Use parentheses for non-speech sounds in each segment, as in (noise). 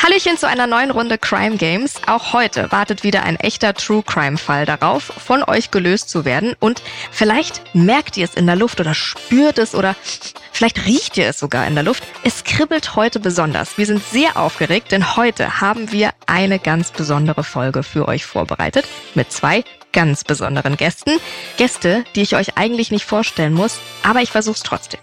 Hallöchen zu einer neuen Runde Crime Games. Auch heute wartet wieder ein echter True Crime Fall darauf, von euch gelöst zu werden. Und vielleicht merkt ihr es in der Luft oder spürt es oder vielleicht riecht ihr es sogar in der Luft. Es kribbelt heute besonders. Wir sind sehr aufgeregt, denn heute haben wir eine ganz besondere Folge für euch vorbereitet mit zwei ganz besonderen Gästen. Gäste, die ich euch eigentlich nicht vorstellen muss, aber ich versuch's trotzdem.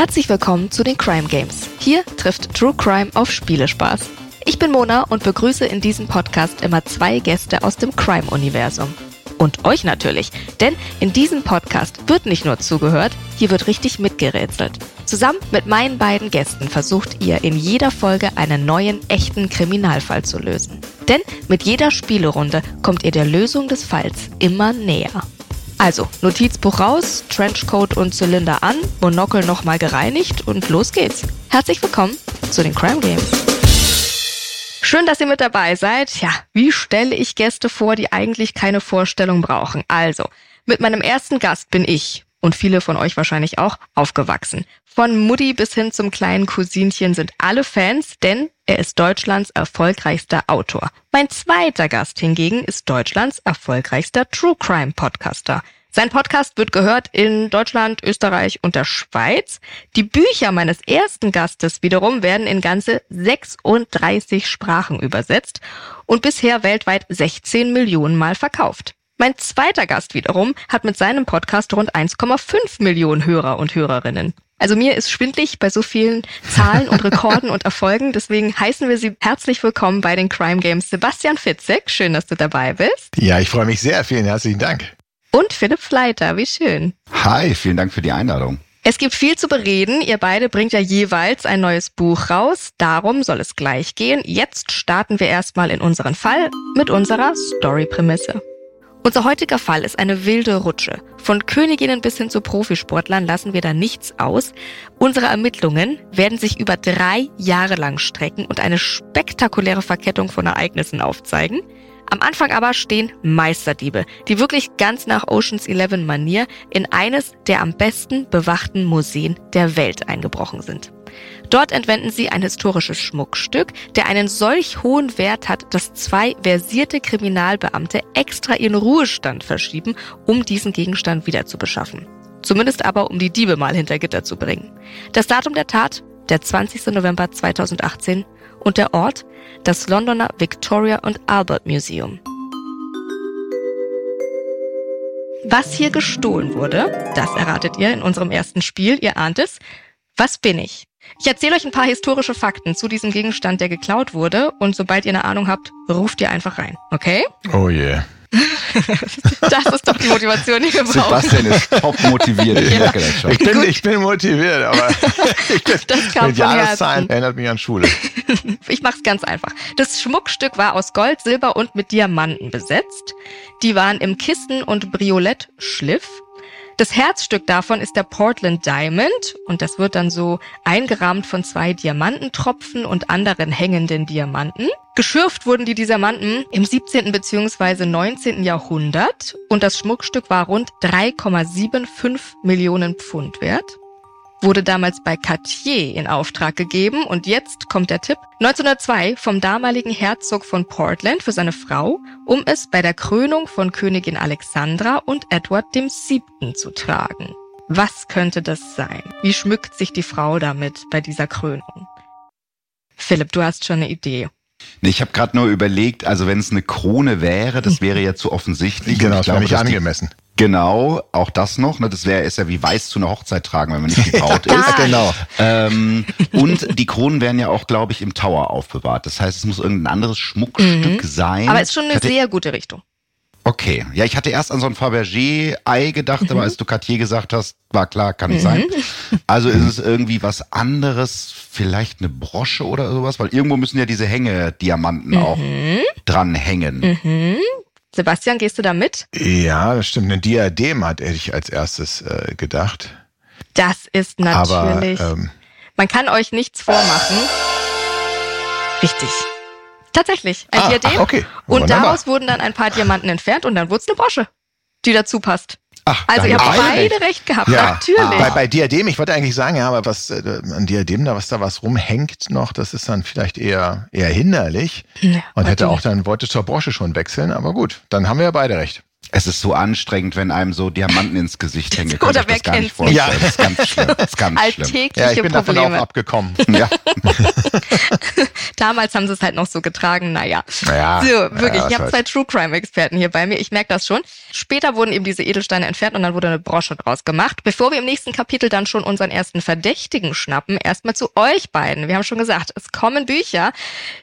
Herzlich willkommen zu den Crime Games. Hier trifft True Crime auf Spielespaß. Ich bin Mona und begrüße in diesem Podcast immer zwei Gäste aus dem Crime-Universum. Und euch natürlich, denn in diesem Podcast wird nicht nur zugehört, hier wird richtig mitgerätselt. Zusammen mit meinen beiden Gästen versucht ihr in jeder Folge einen neuen, echten Kriminalfall zu lösen. Denn mit jeder Spielerunde kommt ihr der Lösung des Falls immer näher. Also, Notizbuch raus, Trenchcoat und Zylinder an, Monokel nochmal gereinigt und los geht's. Herzlich willkommen zu den Crime Games. Schön, dass ihr mit dabei seid. Ja, wie stelle ich Gäste vor, die eigentlich keine Vorstellung brauchen? Also, mit meinem ersten Gast bin ich, und viele von euch wahrscheinlich auch, aufgewachsen. Von Mutti bis hin zum kleinen Cousinchen sind alle Fans, denn er ist Deutschlands erfolgreichster Autor. Mein zweiter Gast hingegen ist Deutschlands erfolgreichster True Crime Podcaster. Sein Podcast wird gehört in Deutschland, Österreich und der Schweiz. Die Bücher meines ersten Gastes wiederum werden in ganze 36 Sprachen übersetzt und bisher weltweit 16 Millionen Mal verkauft. Mein zweiter Gast wiederum hat mit seinem Podcast rund 1,5 Millionen Hörer und Hörerinnen. Also mir ist schwindlig bei so vielen Zahlen und Rekorden und Erfolgen. Deswegen heißen wir Sie herzlich willkommen bei den Crime Games. Sebastian Fitzek, schön, dass du dabei bist. Ja, ich freue mich sehr. Vielen herzlichen Dank. Und Philipp Fleiter, wie schön. Hi, vielen Dank für die Einladung. Es gibt viel zu bereden. Ihr beide bringt ja jeweils ein neues Buch raus. Darum soll es gleich gehen. Jetzt starten wir erstmal in unseren Fall mit unserer Story-Prämisse. Unser heutiger Fall ist eine wilde Rutsche. Von Königinnen bis hin zu Profisportlern lassen wir da nichts aus. Unsere Ermittlungen werden sich über drei Jahre lang strecken und eine spektakuläre Verkettung von Ereignissen aufzeigen. Am Anfang aber stehen Meisterdiebe, die wirklich ganz nach Oceans 11 Manier in eines der am besten bewachten Museen der Welt eingebrochen sind. Dort entwenden sie ein historisches Schmuckstück, der einen solch hohen Wert hat, dass zwei versierte Kriminalbeamte extra ihren Ruhestand verschieben, um diesen Gegenstand wieder zu beschaffen. Zumindest aber, um die Diebe mal hinter Gitter zu bringen. Das Datum der Tat, der 20. November 2018 und der Ort, das Londoner Victoria und Albert Museum. Was hier gestohlen wurde, das erratet ihr in unserem ersten Spiel, ihr ahnt es. Was bin ich? Ich erzähle euch ein paar historische Fakten zu diesem Gegenstand, der geklaut wurde. Und sobald ihr eine Ahnung habt, ruft ihr einfach rein. Okay? Oh yeah. (laughs) das ist doch die Motivation, die wir brauchen. Sebastian ist top motiviert. Ich, ja. ich, bin, ich bin motiviert, aber (laughs) das kam mit Jahreszahlen erinnert mich an Schule. (laughs) ich mach's ganz einfach. Das Schmuckstück war aus Gold, Silber und mit Diamanten besetzt. Die waren im Kissen- und Briolett-Schliff. Das Herzstück davon ist der Portland Diamond und das wird dann so eingerahmt von zwei Diamantentropfen und anderen hängenden Diamanten. Geschürft wurden die Diamanten im 17. bzw. 19. Jahrhundert und das Schmuckstück war rund 3,75 Millionen Pfund wert wurde damals bei Cartier in Auftrag gegeben und jetzt kommt der Tipp 1902 vom damaligen Herzog von Portland für seine Frau, um es bei der Krönung von Königin Alexandra und Edward VII. zu tragen. Was könnte das sein? Wie schmückt sich die Frau damit bei dieser Krönung? Philipp, du hast schon eine Idee. Nee, ich habe gerade nur überlegt, also wenn es eine Krone wäre, das wäre ja zu offensichtlich. Genau, das wäre nicht angemessen. Genau, auch das noch. Ne? Das wäre ist ja wie weiß zu einer Hochzeit tragen, wenn man nicht getraut (laughs) ist. ja, genau. Ähm, und die Kronen werden ja auch, glaube ich, im Tower aufbewahrt. Das heißt, es muss irgendein anderes Schmuckstück mhm. sein. Aber es ist schon eine hatte, sehr gute Richtung. Okay, ja, ich hatte erst an so ein Fabergé-Ei gedacht, mhm. aber als du Cartier gesagt hast, war klar, kann nicht mhm. sein. Also ist es irgendwie was anderes, vielleicht eine Brosche oder sowas, weil irgendwo müssen ja diese Hängediamanten auch mhm. Sebastian, gehst du da mit? Ja, das stimmt. Eine Diadem hatte ich als erstes äh, gedacht. Das ist natürlich. Aber, ähm, man kann euch nichts vormachen. Richtig. Tatsächlich, ein ah, Diadem. Ach, okay. Und daraus wurden dann ein paar Diamanten entfernt und dann wurde es eine Brosche, die dazu passt. Ach, also ihr habt beide recht, recht gehabt, ja. natürlich. Bei, bei Diadem, ich wollte eigentlich sagen, ja, aber was äh, an Diadem da, was da was rumhängt noch, das ist dann vielleicht eher eher hinderlich ja, und hätte auch dann wollte zur Brosche schon wechseln, aber gut, dann haben wir ja beide recht. Es ist so anstrengend, wenn einem so Diamanten ins Gesicht hängen. (laughs) Oder wer kennt nicht Ja, (laughs) das ist ganz schlimm. Das ist ganz Alltägliche schlimm. Ja, ich bin Probleme. davon auch abgekommen. (laughs) Ja. Damals haben sie es halt noch so getragen, naja. Ja, so, wirklich, ja, ich habe zwei True Crime Experten hier bei mir, ich merke das schon. Später wurden eben diese Edelsteine entfernt und dann wurde eine Brosche draus gemacht. Bevor wir im nächsten Kapitel dann schon unseren ersten Verdächtigen schnappen, erstmal zu euch beiden. Wir haben schon gesagt, es kommen Bücher.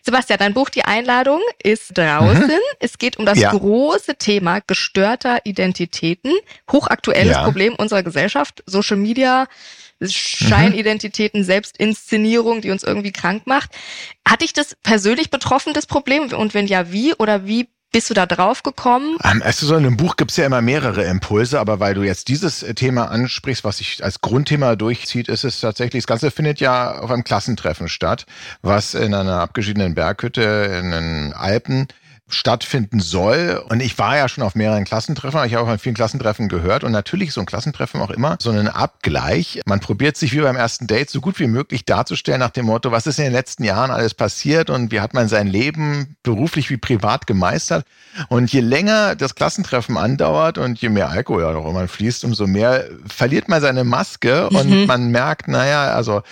Sebastian, dein Buch Die Einladung ist draußen. Mhm. Es geht um das ja. große Thema gestörter Identitäten. Hochaktuelles ja. Problem unserer Gesellschaft. Social Media, Scheinidentitäten, Selbstinszenierung, die uns irgendwie krank macht. Hat dich das persönlich betroffen, das Problem? Und wenn ja, wie? Oder wie bist du da drauf gekommen? Ähm, also so in einem Buch gibt's ja immer mehrere Impulse, aber weil du jetzt dieses äh, Thema ansprichst, was sich als Grundthema durchzieht, ist es tatsächlich, das Ganze findet ja auf einem Klassentreffen statt, was in einer abgeschiedenen Berghütte in den Alpen stattfinden soll. Und ich war ja schon auf mehreren Klassentreffen, ich habe auch an vielen Klassentreffen gehört. Und natürlich ist so ein Klassentreffen auch immer so ein Abgleich. Man probiert sich wie beim ersten Date so gut wie möglich darzustellen nach dem Motto, was ist in den letzten Jahren alles passiert und wie hat man sein Leben beruflich wie privat gemeistert. Und je länger das Klassentreffen andauert und je mehr Alkohol ja noch immer fließt, umso mehr verliert man seine Maske und mhm. man merkt, naja, also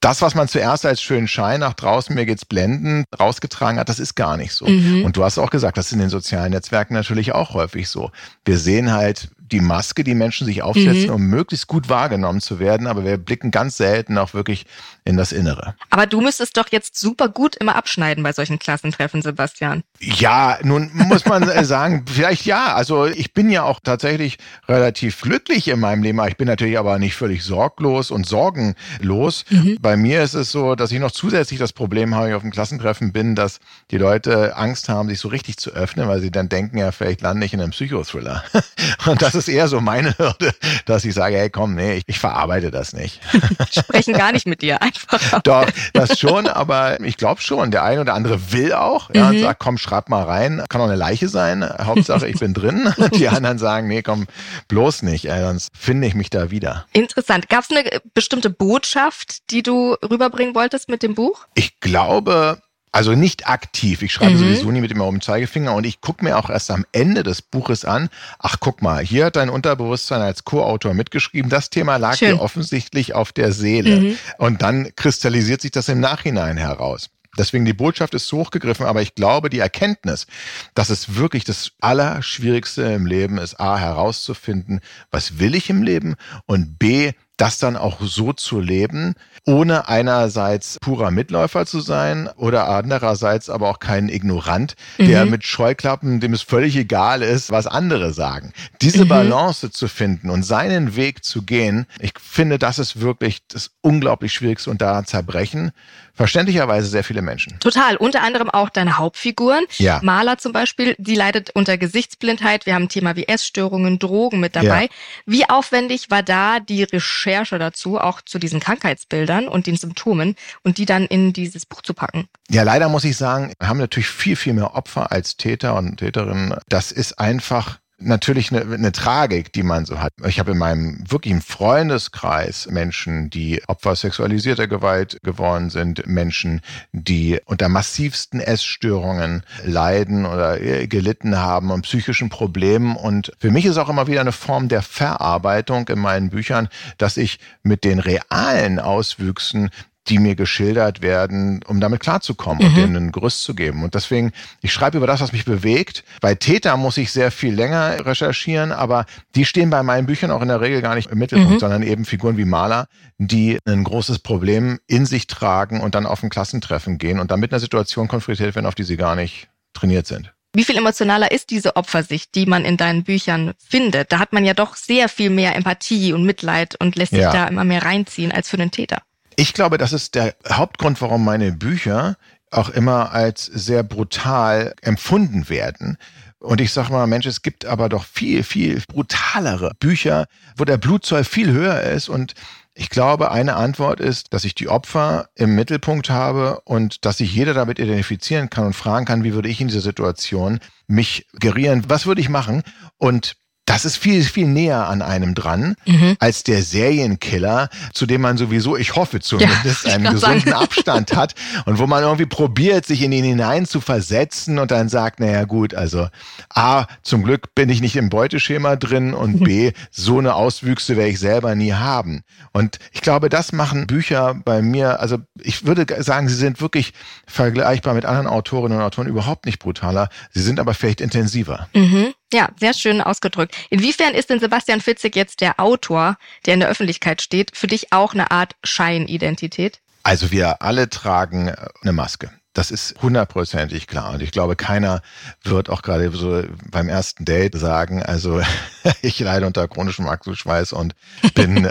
das, was man zuerst als schönen Schein nach draußen, mir geht's blenden, rausgetragen hat, das ist gar nicht so. Mhm. Und du hast auch gesagt, das ist in den sozialen Netzwerken natürlich auch häufig so. Wir sehen halt die Maske, die Menschen sich aufsetzen, mhm. um möglichst gut wahrgenommen zu werden. Aber wir blicken ganz selten auch wirklich in das Innere. Aber du müsstest doch jetzt super gut immer abschneiden bei solchen Klassentreffen, Sebastian. Ja, nun muss man äh, sagen, (laughs) vielleicht ja. Also ich bin ja auch tatsächlich relativ glücklich in meinem Leben. Ich bin natürlich aber nicht völlig sorglos und sorgenlos. Mhm. Bei mir ist es so, dass ich noch zusätzlich das Problem habe, ich auf dem Klassentreffen bin, dass die Leute Angst haben, sich so richtig zu öffnen, weil sie dann denken, ja, vielleicht lande ich in einem Psychothriller. (laughs) Und das ist eher so meine Hürde, dass ich sage, hey, komm, nee, ich, ich verarbeite das nicht. (laughs) Sprechen gar nicht mit dir. (laughs) Doch, das schon, aber ich glaube schon, der eine oder andere will auch, ja, mhm. und sagt, komm, schreib mal rein, kann auch eine Leiche sein, Hauptsache ich bin drin. (laughs) Die anderen sagen, nee, komm, bloß nicht, ey, sonst finde ich mich da wieder. Interessant. Gab es eine bestimmte Botschaft, die du rüberbringen wolltest mit dem Buch? Ich glaube, also nicht aktiv. Ich schreibe mhm. sowieso nie mit dem erhobenen Zeigefinger und ich gucke mir auch erst am Ende des Buches an, ach guck mal, hier hat dein Unterbewusstsein als Co-Autor mitgeschrieben, das Thema lag Schön. dir offensichtlich auf der Seele. Mhm. Und dann kristallisiert sich das im Nachhinein heraus. Deswegen die Botschaft ist so hochgegriffen, aber ich glaube, die Erkenntnis, dass es wirklich das Allerschwierigste im Leben ist, A, herauszufinden, was will ich im Leben und B, das dann auch so zu leben, ohne einerseits purer Mitläufer zu sein oder andererseits aber auch kein Ignorant, der mhm. mit Scheuklappen, dem es völlig egal ist, was andere sagen. Diese mhm. Balance zu finden und seinen Weg zu gehen, ich finde, das ist wirklich das unglaublich Schwierigste und da zerbrechen verständlicherweise sehr viele Menschen. Total. Unter anderem auch deine Hauptfiguren. Ja. Maler zum Beispiel, die leidet unter Gesichtsblindheit. Wir haben ein Thema wie Essstörungen, Drogen mit dabei. Ja. Wie aufwendig war da die Recherche dazu, auch zu diesen Krankheitsbildern und den Symptomen und die dann in dieses Buch zu packen? Ja, leider muss ich sagen, wir haben natürlich viel, viel mehr Opfer als Täter und Täterinnen. Das ist einfach natürlich eine, eine Tragik, die man so hat. Ich habe in meinem wirklichen Freundeskreis Menschen, die Opfer sexualisierter Gewalt geworden sind, Menschen, die unter massivsten Essstörungen leiden oder gelitten haben und psychischen Problemen. Und für mich ist auch immer wieder eine Form der Verarbeitung in meinen Büchern, dass ich mit den realen Auswüchsen die mir geschildert werden, um damit klarzukommen mhm. und denen ein Gerüst zu geben. Und deswegen, ich schreibe über das, was mich bewegt. Bei Täter muss ich sehr viel länger recherchieren, aber die stehen bei meinen Büchern auch in der Regel gar nicht im Mittelpunkt, mhm. sondern eben Figuren wie Maler, die ein großes Problem in sich tragen und dann auf ein Klassentreffen gehen und dann mit einer Situation konfrontiert werden, auf die sie gar nicht trainiert sind. Wie viel emotionaler ist diese Opfersicht, die man in deinen Büchern findet? Da hat man ja doch sehr viel mehr Empathie und Mitleid und lässt sich ja. da immer mehr reinziehen als für den Täter. Ich glaube, das ist der Hauptgrund, warum meine Bücher auch immer als sehr brutal empfunden werden. Und ich sage mal, Mensch, es gibt aber doch viel, viel brutalere Bücher, wo der Blutzoll viel höher ist. Und ich glaube, eine Antwort ist, dass ich die Opfer im Mittelpunkt habe und dass sich jeder damit identifizieren kann und fragen kann, wie würde ich in dieser Situation mich gerieren, was würde ich machen? Und das ist viel, viel näher an einem dran, mhm. als der Serienkiller, zu dem man sowieso, ich hoffe zumindest, ja, einen gesunden sagen. Abstand hat (laughs) und wo man irgendwie probiert, sich in ihn hinein zu versetzen und dann sagt, naja gut, also A, zum Glück bin ich nicht im Beuteschema drin und B, so eine Auswüchse werde ich selber nie haben. Und ich glaube, das machen Bücher bei mir, also ich würde sagen, sie sind wirklich vergleichbar mit anderen Autorinnen und Autoren überhaupt nicht brutaler, sie sind aber vielleicht intensiver. Mhm. Ja, sehr schön ausgedrückt. Inwiefern ist denn Sebastian Fitzek jetzt der Autor, der in der Öffentlichkeit steht, für dich auch eine Art Scheinidentität? Also wir alle tragen eine Maske. Das ist hundertprozentig klar. Und ich glaube, keiner wird auch gerade so beim ersten Date sagen, also (laughs) ich leide unter chronischem Achselschweiß und bin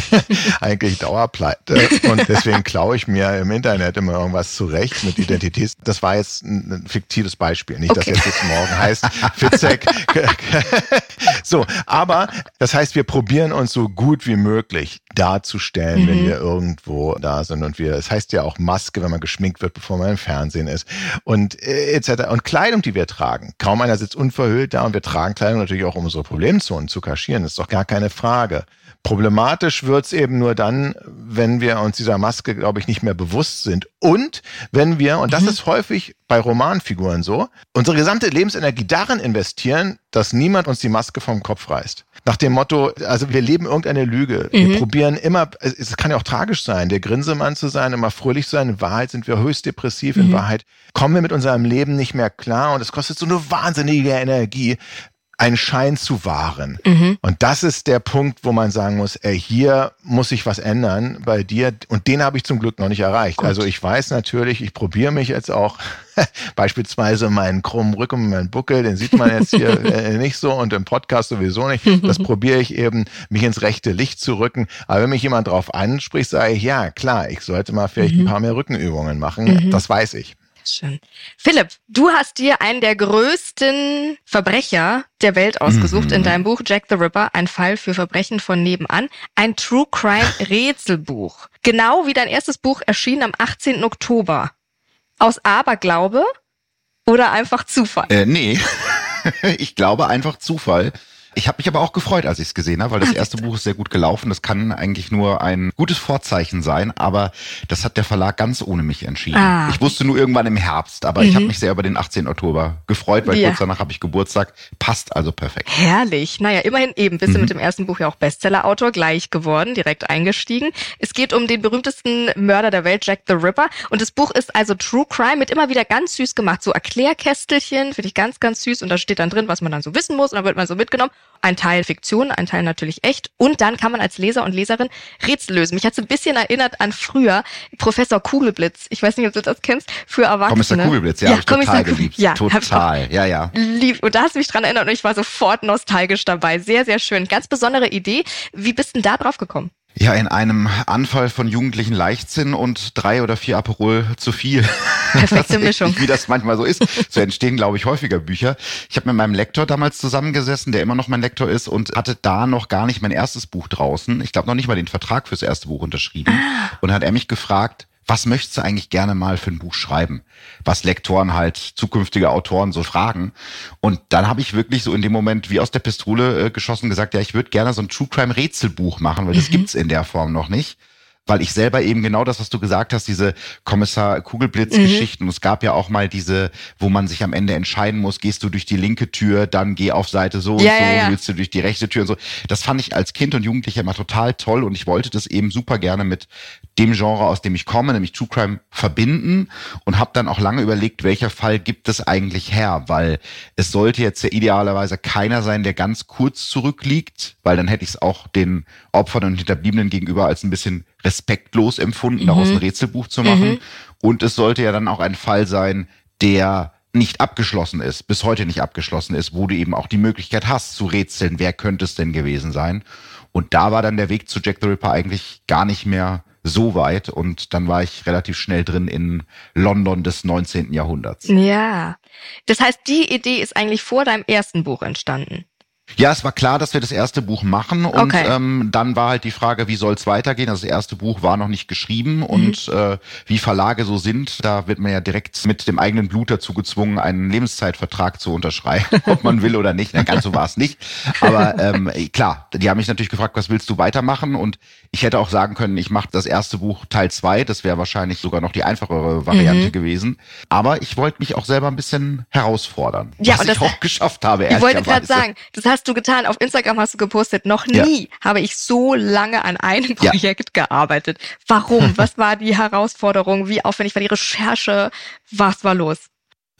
(laughs) eigentlich Dauerpleite. Und deswegen klaue ich mir im Internet immer irgendwas zurecht mit Identität. Das war jetzt ein fiktives Beispiel. Nicht, okay. dass jetzt das morgen heißt, Fitzek. (laughs) so, aber das heißt, wir probieren uns so gut wie möglich darzustellen, mhm. wenn wir irgendwo da sind. Und wir, es heißt ja auch Maske, wenn man geschminkt wird, bevor man im Fernsehen ist und äh, etc. Und Kleidung, die wir tragen. Kaum einer sitzt unverhüllt da und wir tragen Kleidung natürlich auch, um unsere Problemzonen zu kaschieren. Das ist doch gar keine Frage. Problematisch wird's eben nur dann, wenn wir uns dieser Maske, glaube ich, nicht mehr bewusst sind. Und wenn wir, und das mhm. ist häufig bei Romanfiguren so, unsere gesamte Lebensenergie darin investieren, dass niemand uns die Maske vom Kopf reißt. Nach dem Motto, also wir leben irgendeine Lüge. Mhm. Wir probieren immer, es kann ja auch tragisch sein, der Grinsemann zu sein, immer fröhlich zu sein. In Wahrheit sind wir höchst depressiv. Mhm. In Wahrheit kommen wir mit unserem Leben nicht mehr klar und es kostet so eine wahnsinnige Energie, einen Schein zu wahren. Mhm. Und das ist der Punkt, wo man sagen muss, ey, hier muss sich was ändern bei dir. Und den habe ich zum Glück noch nicht erreicht. Gut. Also ich weiß natürlich, ich probiere mich jetzt auch (laughs) beispielsweise meinen krummen Rücken, und meinen Buckel, den sieht man jetzt hier (laughs) äh, nicht so und im Podcast sowieso nicht. Das (laughs) probiere ich eben, mich ins rechte Licht zu rücken. Aber wenn mich jemand drauf anspricht, sage ich, ja, klar, ich sollte mal vielleicht mhm. ein paar mehr Rückenübungen machen. Mhm. Das weiß ich. Schön. Philipp, du hast dir einen der größten Verbrecher der Welt ausgesucht mhm. in deinem Buch Jack the Ripper, ein Fall für Verbrechen von nebenan, ein True Crime (laughs) Rätselbuch. Genau wie dein erstes Buch erschien am 18. Oktober. Aus Aberglaube oder einfach Zufall? Äh, nee, (laughs) ich glaube einfach Zufall. Ich habe mich aber auch gefreut, als ich es gesehen habe, weil das erste Buch ist sehr gut gelaufen. Das kann eigentlich nur ein gutes Vorzeichen sein, aber das hat der Verlag ganz ohne mich entschieden. Ah. Ich wusste nur irgendwann im Herbst, aber mhm. ich habe mich sehr über den 18. Oktober gefreut, weil ja. kurz danach habe ich Geburtstag. Passt also perfekt. Herrlich. Naja, immerhin eben bist mhm. du mit dem ersten Buch ja auch Bestseller-Autor gleich geworden, direkt eingestiegen. Es geht um den berühmtesten Mörder der Welt, Jack the Ripper. Und das Buch ist also True Crime mit immer wieder ganz süß gemacht. So Erklärkästelchen, finde ich ganz, ganz süß. Und da steht dann drin, was man dann so wissen muss. Und dann wird man so mitgenommen. Ein Teil Fiktion, ein Teil natürlich echt. Und dann kann man als Leser und Leserin Rätsel lösen. Mich hat es ein bisschen erinnert an früher Professor Kugelblitz. Ich weiß nicht, ob du das kennst, für Erwachsene. Kommissar Kugelblitz, ja, ja ich total geliebt. Ja, total, ja, ja. Lieb. Und da hast du mich dran erinnert und ich war sofort nostalgisch dabei. Sehr, sehr schön. Ganz besondere Idee. Wie bist denn da drauf gekommen? Ja, in einem Anfall von jugendlichen Leichtsinn und drei oder vier Aperol zu viel. Perfekte (laughs) Mischung. Wie das manchmal so ist. So entstehen, glaube ich, häufiger Bücher. Ich habe mit meinem Lektor damals zusammengesessen, der immer noch mein Lektor ist und hatte da noch gar nicht mein erstes Buch draußen. Ich glaube noch nicht mal den Vertrag fürs erste Buch unterschrieben. Ah. Und hat er mich gefragt, was möchtest du eigentlich gerne mal für ein Buch schreiben? Was Lektoren halt, zukünftige Autoren so fragen. Und dann habe ich wirklich so in dem Moment wie aus der Pistole äh, geschossen gesagt, ja, ich würde gerne so ein True Crime Rätselbuch machen, weil das mhm. gibt's in der Form noch nicht weil ich selber eben genau das, was du gesagt hast, diese Kommissar Kugelblitz-Geschichten. Mhm. Es gab ja auch mal diese, wo man sich am Ende entscheiden muss, gehst du durch die linke Tür, dann geh auf Seite so ja, und so, ja, willst du durch die rechte Tür und so. Das fand ich als Kind und Jugendlicher immer total toll und ich wollte das eben super gerne mit dem Genre, aus dem ich komme, nämlich True Crime, verbinden und habe dann auch lange überlegt, welcher Fall gibt es eigentlich her, weil es sollte jetzt ja idealerweise keiner sein, der ganz kurz zurückliegt, weil dann hätte ich es auch den Opfern und Hinterbliebenen gegenüber als ein bisschen respektlos empfunden, mhm. daraus ein Rätselbuch zu machen. Mhm. Und es sollte ja dann auch ein Fall sein, der nicht abgeschlossen ist, bis heute nicht abgeschlossen ist, wo du eben auch die Möglichkeit hast zu rätseln, wer könnte es denn gewesen sein. Und da war dann der Weg zu Jack the Ripper eigentlich gar nicht mehr so weit und dann war ich relativ schnell drin in London des 19. Jahrhunderts. Ja. Das heißt, die Idee ist eigentlich vor deinem ersten Buch entstanden. Ja, es war klar, dass wir das erste Buch machen und Okay. ähm, dann war halt die Frage, wie soll es weitergehen? Also das erste Buch war noch nicht geschrieben und äh, wie Verlage so sind, da wird man ja direkt mit dem eigenen Blut dazu gezwungen, einen Lebenszeitvertrag zu unterschreiben, (laughs) ob man will oder nicht. Na, ganz so war es nicht. Aber ähm, klar, die haben mich natürlich gefragt, was willst du weitermachen? Und ich hätte auch sagen können, ich mache das erste Buch Teil zwei. Das wäre wahrscheinlich sogar noch die einfachere Variante gewesen. Aber ich wollte mich auch selber ein bisschen herausfordern, Ja, was und ich das- auch geschafft habe. Ich wollte gerade sagen, das hast du getan. Auf Instagram hast du gepostet. Noch Ja. nie habe ich so lange an einem Ja. Projekt gearbeitet. Warum? (laughs) Was war die Herausforderung? Wie aufwendig war die Recherche? Was war los?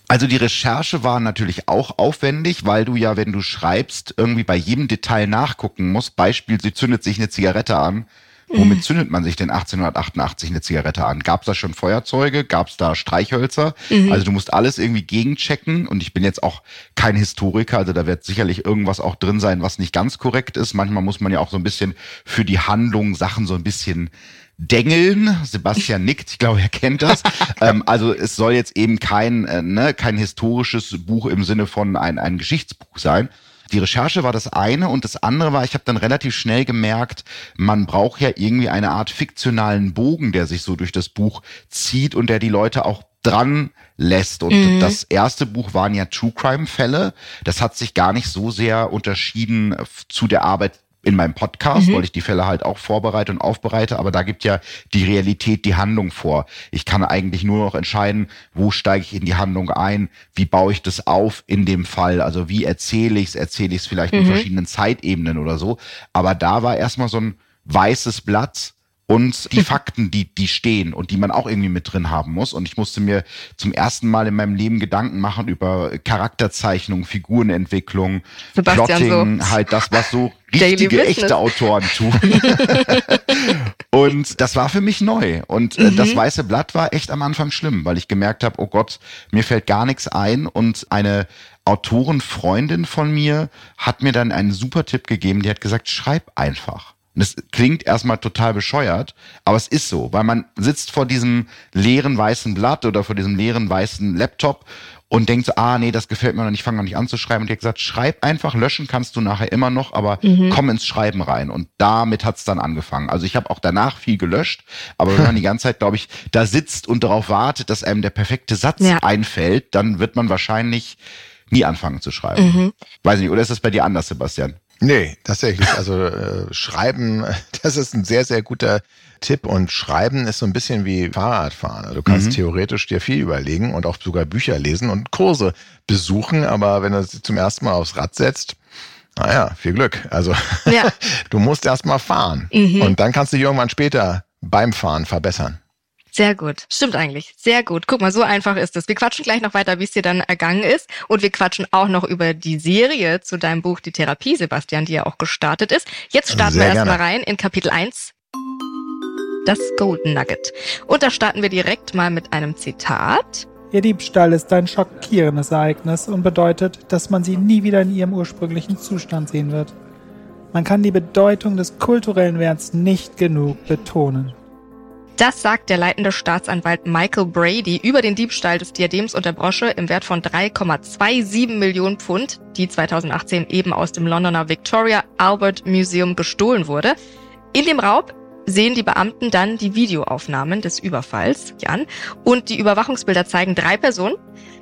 Also die Recherche war natürlich auch aufwendig, weil du ja, wenn du schreibst, irgendwie bei jedem Detail nachgucken musst. Beispiel, sie zündet sich eine Zigarette an. Womit zündet man sich denn 1888 eine Zigarette an? Gab es da schon Feuerzeuge? Gab es da Streichhölzer? Also du musst alles irgendwie gegenchecken. Und ich bin jetzt auch kein Historiker, also da wird sicherlich irgendwas auch drin sein, was nicht ganz korrekt ist. Manchmal muss man ja auch so ein bisschen für die Handlung Sachen so ein bisschen Dengeln, Sebastian nickt, ich glaube, er kennt das. (laughs) ähm, also es soll jetzt eben kein, äh, ne, kein historisches Buch im Sinne von ein, ein Geschichtsbuch sein. Die Recherche war das eine und das andere war, ich habe dann relativ schnell gemerkt, man braucht ja irgendwie eine Art fiktionalen Bogen, der sich so durch das Buch zieht und der die Leute auch dran lässt. Und das erste Buch waren ja True Crime Fälle. Das hat sich gar nicht so sehr unterschieden zu der Arbeit in meinem Podcast, weil ich die Fälle halt auch vorbereite und aufbereite, aber da gibt ja die Realität die Handlung vor. Ich kann eigentlich nur noch entscheiden, wo steige ich in die Handlung ein, wie baue ich das auf in dem Fall, also wie erzähle ich es, erzähle ich es vielleicht in verschiedenen Zeitebenen oder so. Aber da war erstmal so ein weißes Blatt und die Fakten, die, die stehen und die man auch irgendwie mit drin haben muss. Und ich musste mir zum ersten Mal in meinem Leben Gedanken machen über Charakterzeichnung, Figurenentwicklung, Sebastian Plotting, so. halt das, was so (laughs) richtige, echte Autoren tun. (laughs) und das war für mich neu. Und äh, Mhm. das weiße Blatt war echt am Anfang schlimm, weil ich gemerkt habe, oh Gott, mir fällt gar nichts ein. Und eine Autorenfreundin von mir hat mir dann einen super Tipp gegeben, die hat gesagt, schreib einfach. Und das klingt erstmal total bescheuert, aber es ist so, weil man sitzt vor diesem leeren weißen Blatt oder vor diesem leeren weißen Laptop und denkt so, ah nee, das gefällt mir noch nicht, ich fange noch nicht an zu schreiben. Und die hat gesagt, schreib einfach, löschen kannst du nachher immer noch, aber komm ins Schreiben rein. Und damit hat's dann angefangen. Also ich habe auch danach viel gelöscht, aber wenn man die ganze Zeit, glaube ich, da sitzt und darauf wartet, dass einem der perfekte Satz Ja. einfällt, dann wird man wahrscheinlich nie anfangen zu schreiben. Weiß nicht, oder ist das bei dir anders, Sebastian? Nee, tatsächlich. Also äh, Schreiben, (laughs) das ist ein sehr, sehr guter Tipp. Und Schreiben ist so ein bisschen wie Fahrradfahren. Also Du kannst theoretisch dir viel überlegen und auch sogar Bücher lesen und Kurse besuchen. Aber wenn du sie zum ersten Mal aufs Rad setzt, naja, viel Glück. Also Ja. (laughs) du musst erst mal fahren. Und dann kannst du dich irgendwann später beim Fahren verbessern. Sehr gut. Stimmt eigentlich. Sehr gut. Guck mal, so einfach ist es. Wir quatschen gleich noch weiter, wie es dir dann ergangen ist. Und wir quatschen auch noch über die Serie zu deinem Buch Die Therapie, Sebastian, die ja auch gestartet ist. Jetzt starten Sehr wir erstmal rein in Kapitel 1. Das Golden Nugget. Und da starten wir direkt mal mit einem Zitat. Ihr Diebstahl ist ein schockierendes Ereignis und bedeutet, dass man sie nie wieder in ihrem ursprünglichen Zustand sehen wird. Man kann die Bedeutung des kulturellen Werts nicht genug betonen. Das sagt der leitende Staatsanwalt Michael Brady über den Diebstahl des Diadems und der Brosche im Wert von 3,27 Millionen Pfund, die 2018 eben aus dem Londoner Victoria Albert Museum gestohlen wurde. In dem Raub sehen die Beamten dann die Videoaufnahmen des Überfalls an und die Überwachungsbilder zeigen drei Personen,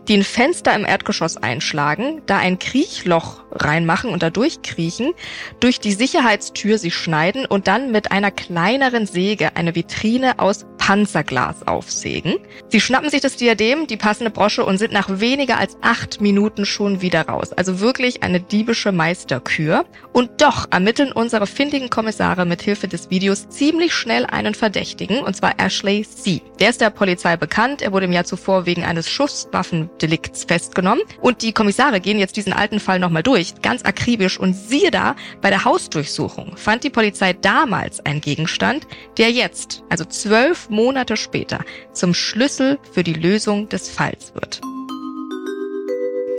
die ein Fenster im Erdgeschoss einschlagen, da ein Kriechloch reinmachen und da durchkriechen, durch die Sicherheitstür sie schneiden und dann mit einer kleineren Säge eine Vitrine aus Panzerglas aufsägen. Sie schnappen sich das Diadem, die passende Brosche und sind nach weniger als acht Minuten schon wieder raus. Also wirklich eine diebische Meisterkür. Und doch ermitteln unsere findigen Kommissare mit Hilfe des Videos ziemlich schnell einen Verdächtigen, und zwar Ashley C. Der ist der Polizei bekannt. Er wurde im Jahr zuvor wegen eines Schusswaffendelikts festgenommen. Und die Kommissare gehen jetzt diesen alten Fall nochmal durch, ganz akribisch. Und siehe da, bei der Hausdurchsuchung fand die Polizei damals einen Gegenstand, der jetzt, also zwölf Monate später, zum Schlüssel für die Lösung des Falls wird.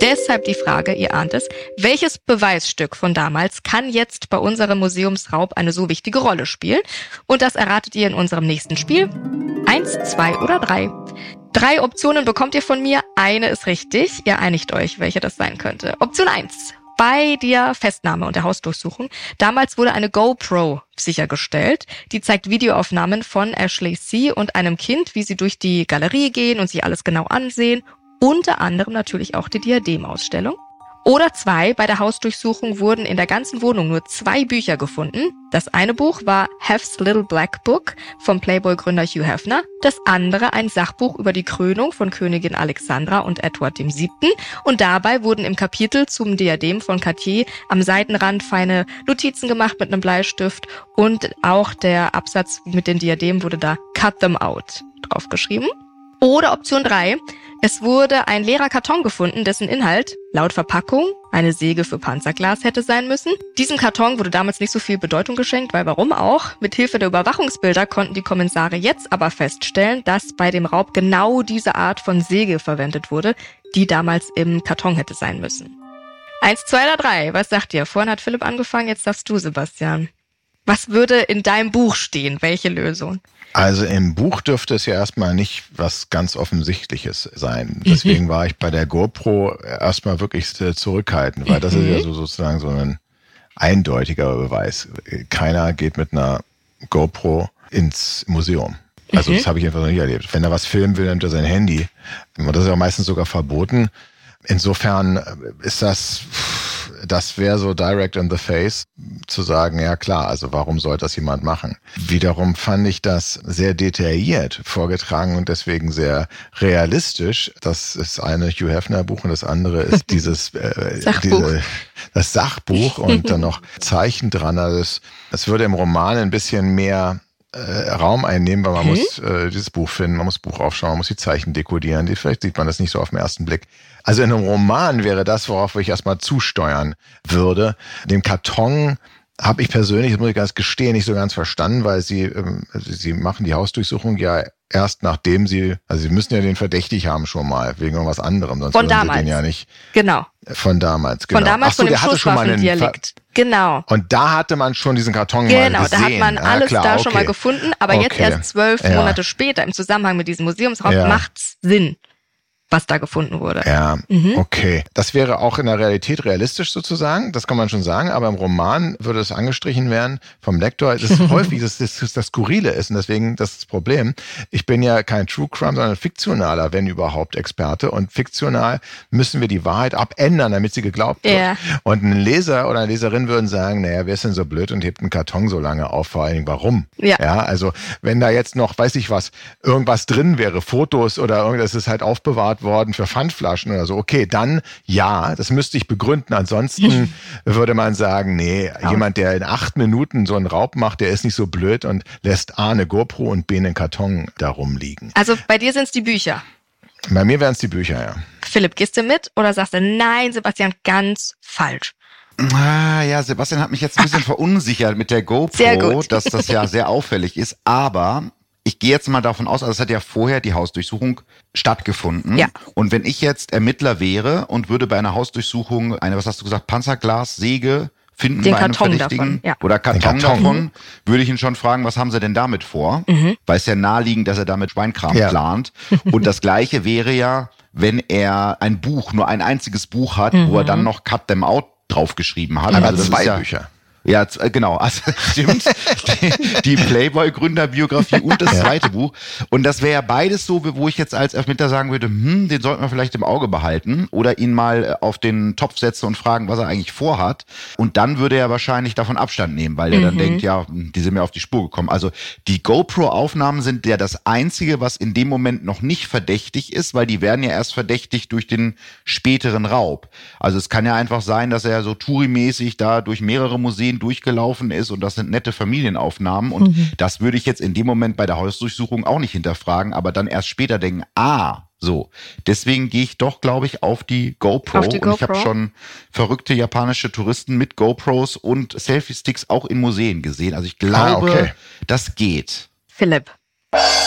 Deshalb die Frage, ihr ahnt es, welches Beweisstück von damals kann jetzt bei unserem Museumsraub eine so wichtige Rolle spielen? Und das erratet ihr in unserem nächsten Spiel. Eins, zwei oder drei. Drei Optionen bekommt ihr von mir. Eine ist richtig. Ihr einigt euch, welche das sein könnte. Option eins: bei der Festnahme und der Hausdurchsuchung. Damals wurde eine GoPro sichergestellt. Die zeigt Videoaufnahmen von Ashley C. und einem Kind, wie sie durch die Galerie gehen und sich alles genau ansehen. Unter anderem natürlich auch die Diademausstellung. Oder zwei, bei der Hausdurchsuchung wurden in der ganzen Wohnung nur zwei Bücher gefunden. Das eine Buch war Hef's Little Black Book vom Playboy-Gründer Hugh Hefner. Das andere ein Sachbuch über die Krönung von Königin Alexandra und Edward VII. Und dabei wurden im Kapitel zum Diadem von Cartier am Seitenrand feine Notizen gemacht mit einem Bleistift und auch der Absatz mit den Diademen wurde da Cut them out draufgeschrieben. Oder Option 3. Es wurde ein leerer Karton gefunden, dessen Inhalt laut Verpackung eine Säge für Panzerglas hätte sein müssen. Diesem Karton wurde damals nicht so viel Bedeutung geschenkt, weil warum auch? Mit Hilfe der Überwachungsbilder konnten die Kommissare jetzt aber feststellen, dass bei dem Raub genau diese Art von Säge verwendet wurde, die damals im Karton hätte sein müssen. Eins, zwei oder drei, was sagt ihr? Vorhin hat Philipp angefangen, jetzt darfst du, Sebastian. Was würde in deinem Buch stehen? Welche Lösung? Also im Buch dürfte es ja erstmal nicht was ganz Offensichtliches sein. Deswegen (laughs) war ich bei der GoPro erstmal wirklich zurückhaltend, weil das ist ja so sozusagen so ein eindeutiger Beweis. Keiner geht mit einer GoPro ins Museum. Also das habe ich einfach noch nie erlebt. Wenn er was filmen will, nimmt er sein Handy. Und das ist ja meistens sogar verboten. Insofern ist das das wäre so direct in the face zu sagen, ja klar, also warum soll das jemand machen? Wiederum fand ich das sehr detailliert vorgetragen und deswegen sehr realistisch. Das ist eine Hugh Hefner Buch und das andere ist (laughs) dieses äh, Sachbuch. Diese, das Sachbuch und dann (laughs) noch Zeichen dran. Also es, es würde im Roman ein bisschen mehr äh, Raum einnehmen, weil man Okay. muss äh, dieses Buch finden, man muss Buch aufschauen, man muss die Zeichen dekodieren. Die, vielleicht sieht man das nicht so auf den ersten Blick. Also in einem Roman wäre das, worauf ich erstmal zusteuern würde. Den Karton habe ich persönlich, das muss ich ganz gestehen, nicht so ganz verstanden, weil sie, ähm, also sie machen die Hausdurchsuchung ja erst nachdem sie, also sie müssen ja den verdächtig haben schon mal, wegen irgendwas anderem, sonst Von würden sie damals. den ja nicht Genau. von damals. Genau. Von damals Ach so, von dem der hatte schon mal einen Ver- Schusswaffendialekt. Genau. und da hatte man schon diesen Karton mal Genau, gesehen. da hat man Ah, alles klar, da schon okay. mal gefunden, aber jetzt Okay. erst zwölf Ja. Monate später im Zusammenhang mit diesem Museumsraum Ja. macht's Sinn, was da gefunden wurde. Ja, Mhm. okay. Das wäre auch in der Realität realistisch sozusagen, das kann man schon sagen, aber im Roman würde es angestrichen werden vom Lektor. (laughs) Das ist häufig, das, das, das, das Skurrile ist und deswegen das ist das Problem. Ich bin ja kein True Crime, sondern fiktionaler, wenn überhaupt, Experte und fiktional müssen wir die Wahrheit abändern, damit sie geglaubt wird. Und ein Leser oder eine Leserin würden sagen, naja, wer ist denn so blöd und hebt einen Karton so lange auf, vor allen Dingen warum? Ja. Ja, also wenn da jetzt noch, weiß ich was, irgendwas drin wäre, Fotos oder irgendwas ist halt aufbewahrt worden für Pfandflaschen oder so, okay, dann ja, das müsste ich begründen. Ansonsten würde man sagen, nee, jemand, der in acht Minuten so einen Raub macht, der ist nicht so blöd und lässt A eine GoPro und B einen Karton da rumliegen. Also bei dir sind's die Bücher. Bei mir wären es die Bücher, ja. Philipp, gehst du mit oder sagst du, nein, Sebastian, ganz falsch? Ah, ja, Sebastian hat mich jetzt ein bisschen (laughs) verunsichert mit der GoPro, Sehr gut. dass das ja sehr auffällig ist. Aber ich gehe jetzt mal davon aus, also es hat ja vorher die Hausdurchsuchung stattgefunden. Ja. Und wenn ich jetzt Ermittler wäre und würde bei einer Hausdurchsuchung eine, was hast du gesagt, Panzerglassäge finden Den bei einem Karton Verdächtigen davon, ja. oder Karton, Karton. davon, würde ich ihn schon fragen, was haben sie denn damit vor? Weil es ja naheliegend, dass er damit Schweinkram Ja. plant. (laughs) Und das Gleiche wäre ja, wenn er ein Buch, nur ein einziges Buch hat, wo er dann noch Cut Them Out draufgeschrieben hat. Aber Also das zwei ist ja, Bücher. Ja, äh, genau. Also (laughs) stimmt. Die, die Playboy-Gründerbiografie und das zweite Buch. Und das wäre ja beides so, wo ich jetzt als Ermittler sagen würde, hm, den sollten wir vielleicht im Auge behalten oder ihn mal äh, auf den Topf setzen und fragen, was er eigentlich vorhat. Und dann würde er wahrscheinlich davon Abstand nehmen, weil er dann denkt, ja, hm, die sind mir auf die Spur gekommen. Also die GoPro-Aufnahmen sind ja das Einzige, was in dem Moment noch nicht verdächtig ist, weil die werden ja erst verdächtig durch den späteren Raub. Also es kann ja einfach sein, dass er so Touri-mäßig da durch mehrere Museen durchgelaufen ist und das sind nette Familienaufnahmen und das würde ich jetzt in dem Moment bei der Hausdurchsuchung auch nicht hinterfragen, aber dann erst später denken, ah, so. Deswegen gehe ich doch, glaube ich, auf die GoPro. Auf die Und ich habe GoPro? schon verrückte japanische Touristen mit GoPros und Selfie-Sticks auch in Museen gesehen. Also ich glaube, okay. das geht. Philipp,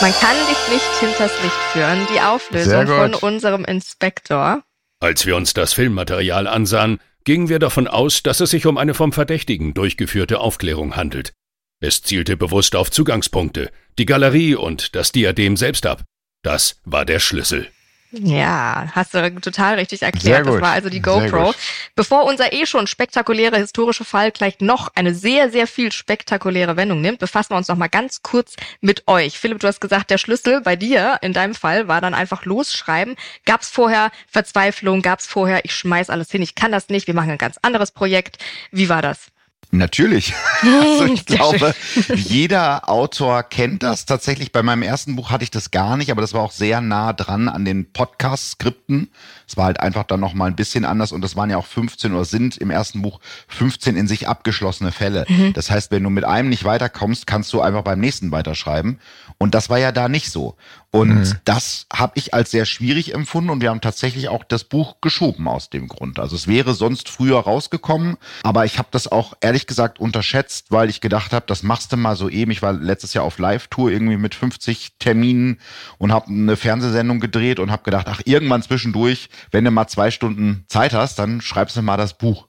man kann dich nicht hinters Licht führen. Die Auflösung von unserem Inspektor. Als wir uns das Filmmaterial ansahen, gingen wir davon aus, dass es sich um eine vom Verdächtigen durchgeführte Aufklärung handelt. Es zielte bewusst auf Zugangspunkte, die Galerie und das Diadem selbst ab. Das war der Schlüssel. Ja, hast du total richtig erklärt. Das war also die GoPro. Bevor unser eh schon spektakuläre historische Fall gleich noch eine sehr, sehr viel spektakuläre Wendung nimmt, befassen wir uns noch mal ganz kurz mit euch. Philipp, du hast gesagt, der Schlüssel bei dir in deinem Fall war dann einfach losschreiben. Gab es vorher Verzweiflung? Gab es vorher, ich schmeiß alles hin, ich kann das nicht, wir machen ein ganz anderes Projekt? Wie war das? Natürlich. (laughs) Also ich (laughs) glaube, jeder Autor kennt das. Tatsächlich bei meinem ersten Buch hatte ich das gar nicht, aber das war auch sehr nah dran an den Podcast-Skripten. Es war halt einfach dann noch mal ein bisschen anders und das waren ja auch 15 oder sind im ersten Buch 15 in sich abgeschlossene Fälle. Mhm. Das heißt, wenn du mit einem nicht weiterkommst, kannst du einfach beim nächsten weiterschreiben. Und das war ja da nicht so. Und mhm. das habe ich als sehr schwierig empfunden und wir haben tatsächlich auch das Buch geschoben aus dem Grund. Also es wäre sonst früher rausgekommen, aber ich habe das auch ehrlich gesagt unterschätzt, weil ich gedacht habe, das machst du mal so eben. Ich war letztes Jahr auf Live-Tour irgendwie mit 50 Terminen und habe eine Fernsehsendung gedreht und habe gedacht, ach irgendwann zwischendurch, wenn du mal zwei Stunden Zeit hast, dann schreibst du mal das Buch.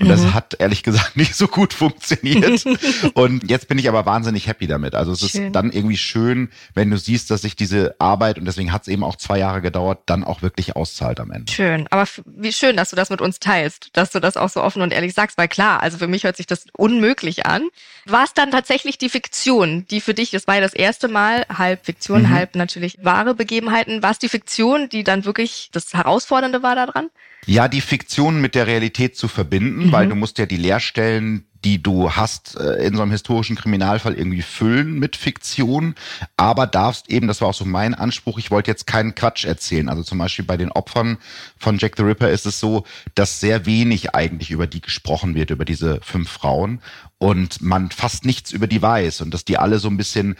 Und das mhm. hat ehrlich gesagt (laughs) nicht so gut funktioniert. (laughs) und jetzt bin ich aber wahnsinnig happy damit. Also es schön. ist dann irgendwie schön, wenn du siehst, dass sich diese Arbeit, und deswegen hat es eben auch zwei Jahre gedauert, dann auch wirklich auszahlt am Ende. Schön. Aber wie schön, dass du das mit uns teilst, dass du das auch so offen und ehrlich sagst, weil klar, also für mich hört sich das unmöglich an. War es dann tatsächlich die Fiktion, die für dich, das war ja das erste Mal, halb Fiktion, mhm. halb natürlich wahre Begebenheiten, war es die Fiktion, die dann wirklich das Herausfordernde war daran? Ja, die Fiktion mit der Realität zu verbinden, mhm. weil du musst ja die Leerstellen, die du hast äh, in so einem historischen Kriminalfall irgendwie füllen mit Fiktion, aber darfst eben, das war auch so mein Anspruch, ich wollte jetzt keinen Quatsch erzählen. Also zum Beispiel bei den Opfern von Jack the Ripper ist es so, dass sehr wenig eigentlich über die gesprochen wird, über diese fünf Frauen und man fast nichts über die weiß und dass die alle so ein bisschen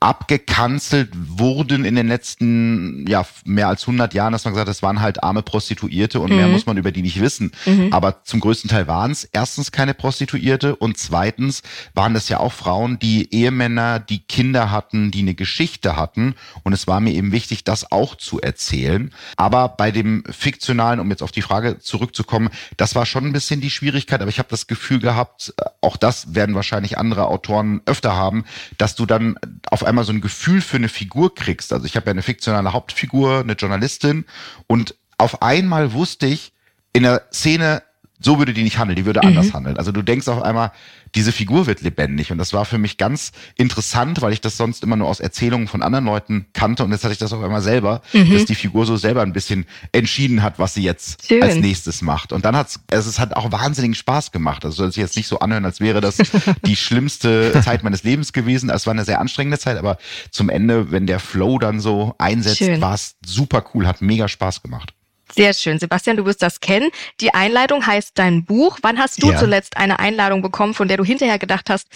abgekanzelt wurden in den letzten ja mehr als 100 Jahren, dass man gesagt, hat, das waren halt arme Prostituierte und mhm. mehr muss man über die nicht wissen. Mhm. Aber zum größten Teil waren es erstens keine Prostituierte und zweitens waren das ja auch Frauen, die Ehemänner, die Kinder hatten, die eine Geschichte hatten und es war mir eben wichtig, das auch zu erzählen. Aber bei dem fiktionalen, um jetzt auf die Frage zurückzukommen, das war schon ein bisschen die Schwierigkeit, aber ich habe das Gefühl gehabt, auch das werden wahrscheinlich andere Autoren öfter haben, dass du dann auf einmal so ein Gefühl für eine Figur kriegst. Also ich habe ja eine fiktionale Hauptfigur, eine Journalistin und auf einmal wusste ich, in der Szene so würde die nicht handeln, die würde mhm. anders handeln. Also du denkst auf einmal, diese Figur wird lebendig. Und das war für mich ganz interessant, weil ich das sonst immer nur aus Erzählungen von anderen Leuten kannte. Und jetzt hatte ich das auf einmal selber, mhm. dass die Figur so selber ein bisschen entschieden hat, was sie jetzt Schön. als nächstes macht. Und dann hat also es hat auch wahnsinnigen Spaß gemacht. Also soll sich jetzt nicht so anhören, als wäre das (laughs) die schlimmste Zeit meines Lebens gewesen. Es war eine sehr anstrengende Zeit, aber zum Ende, wenn der Flow dann so einsetzt, war es super cool, hat mega Spaß gemacht. Sehr schön. Sebastian, du wirst das kennen. Die Einleitung heißt dein Buch. Wann hast du ja. zuletzt eine Einladung bekommen, von der du hinterher gedacht hast,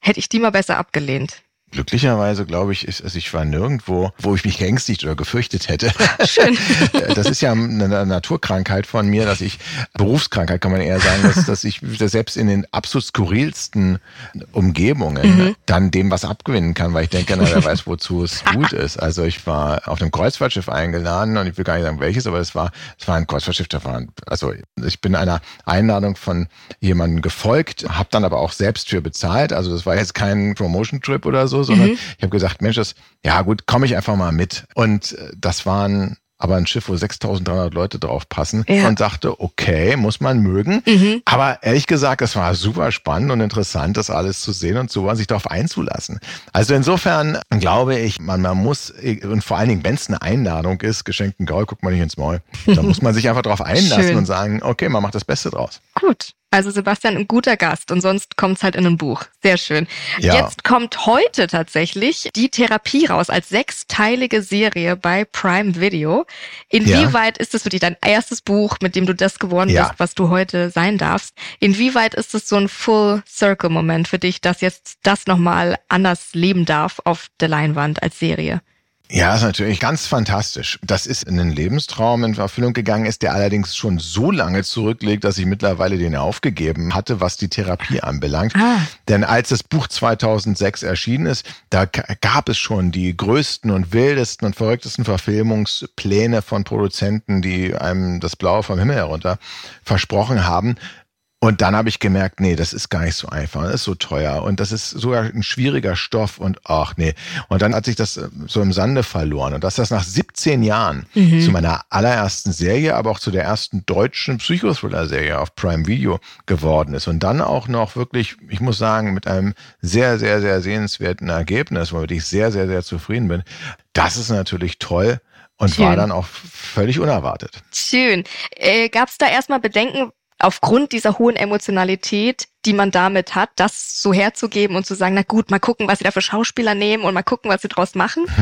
hätte ich die mal besser abgelehnt? Glücklicherweise glaube ich, ist, also ich war nirgendwo, wo ich mich geängstigt oder gefürchtet hätte. (laughs) Schön. (laughs) Das ist ja eine Naturkrankheit von mir, dass ich, Berufskrankheit kann man eher sagen, dass, dass ich selbst in den absolut skurrilsten Umgebungen mhm. dann dem was abgewinnen kann, weil ich denke, na, wer weiß, wozu es (laughs) gut ist. Also ich war auf einem Kreuzfahrtschiff eingeladen und ich will gar nicht sagen welches, aber es war, es war ein Kreuzfahrtschiff, da waren, also ich bin einer Einladung von jemandem gefolgt, habe dann aber auch selbst für bezahlt. Also das war jetzt kein Promotion-Trip oder so, so, sondern mhm. ich habe gesagt, Mensch, das, ja gut, komme ich einfach mal mit. Und äh, das waren aber ein Schiff, wo 6300 Leute drauf passen ja. und sagte, okay, muss man mögen. Mhm. Aber ehrlich gesagt, es war super spannend und interessant, das alles zu sehen und so sich darauf einzulassen. Also insofern glaube ich, man, man muss, und vor allen Dingen, wenn es eine Einladung ist, geschenkten Gaul, guckt man nicht ins Maul, dann (laughs) muss man sich einfach darauf einlassen und sagen, okay, man macht das Beste draus. Gut. Also Sebastian, ein guter Gast und sonst kommt's halt in ein Buch. Sehr schön. Ja. Jetzt kommt heute tatsächlich die Therapie raus als sechsteilige Serie bei Prime Video. Inwieweit ja. ist es für dich dein erstes Buch, mit dem du das geworden ja. bist, was du heute sein darfst? Inwieweit ist es so ein Full Circle Moment für dich, dass jetzt das nochmal anders leben darf auf der Leinwand als Serie? Ja, ist natürlich ganz fantastisch. Das ist in einen Lebenstraum in Erfüllung gegangen ist, der allerdings schon so lange zurückliegt, dass ich mittlerweile den aufgegeben hatte, was die Therapie anbelangt. Ah. Denn als das Buch 2006 erschienen ist, da gab es schon die größten und wildesten und verrücktesten Verfilmungspläne von Produzenten, die einem das Blaue vom Himmel herunter versprochen haben. Und dann habe ich gemerkt, nee, das ist gar nicht so einfach, das ist so teuer und das ist sogar ein schwieriger Stoff und ach nee. Und dann hat sich das äh, so im Sande verloren und dass das nach 17 Jahren mhm. zu meiner allerersten Serie, aber auch zu der ersten deutschen Psychothriller-Serie auf Prime Video geworden ist und dann auch noch wirklich, ich muss sagen, mit einem sehr, sehr, sehr sehenswerten Ergebnis, womit ich sehr, sehr, sehr zufrieden bin. Das ist natürlich toll und Schön. war dann auch völlig unerwartet. Schön. Äh, Gab es da erstmal Bedenken, aufgrund dieser hohen Emotionalität, die man damit hat, das so herzugeben und zu sagen, na gut, mal gucken, was sie da für Schauspieler nehmen und mal gucken, was sie draus machen? (laughs)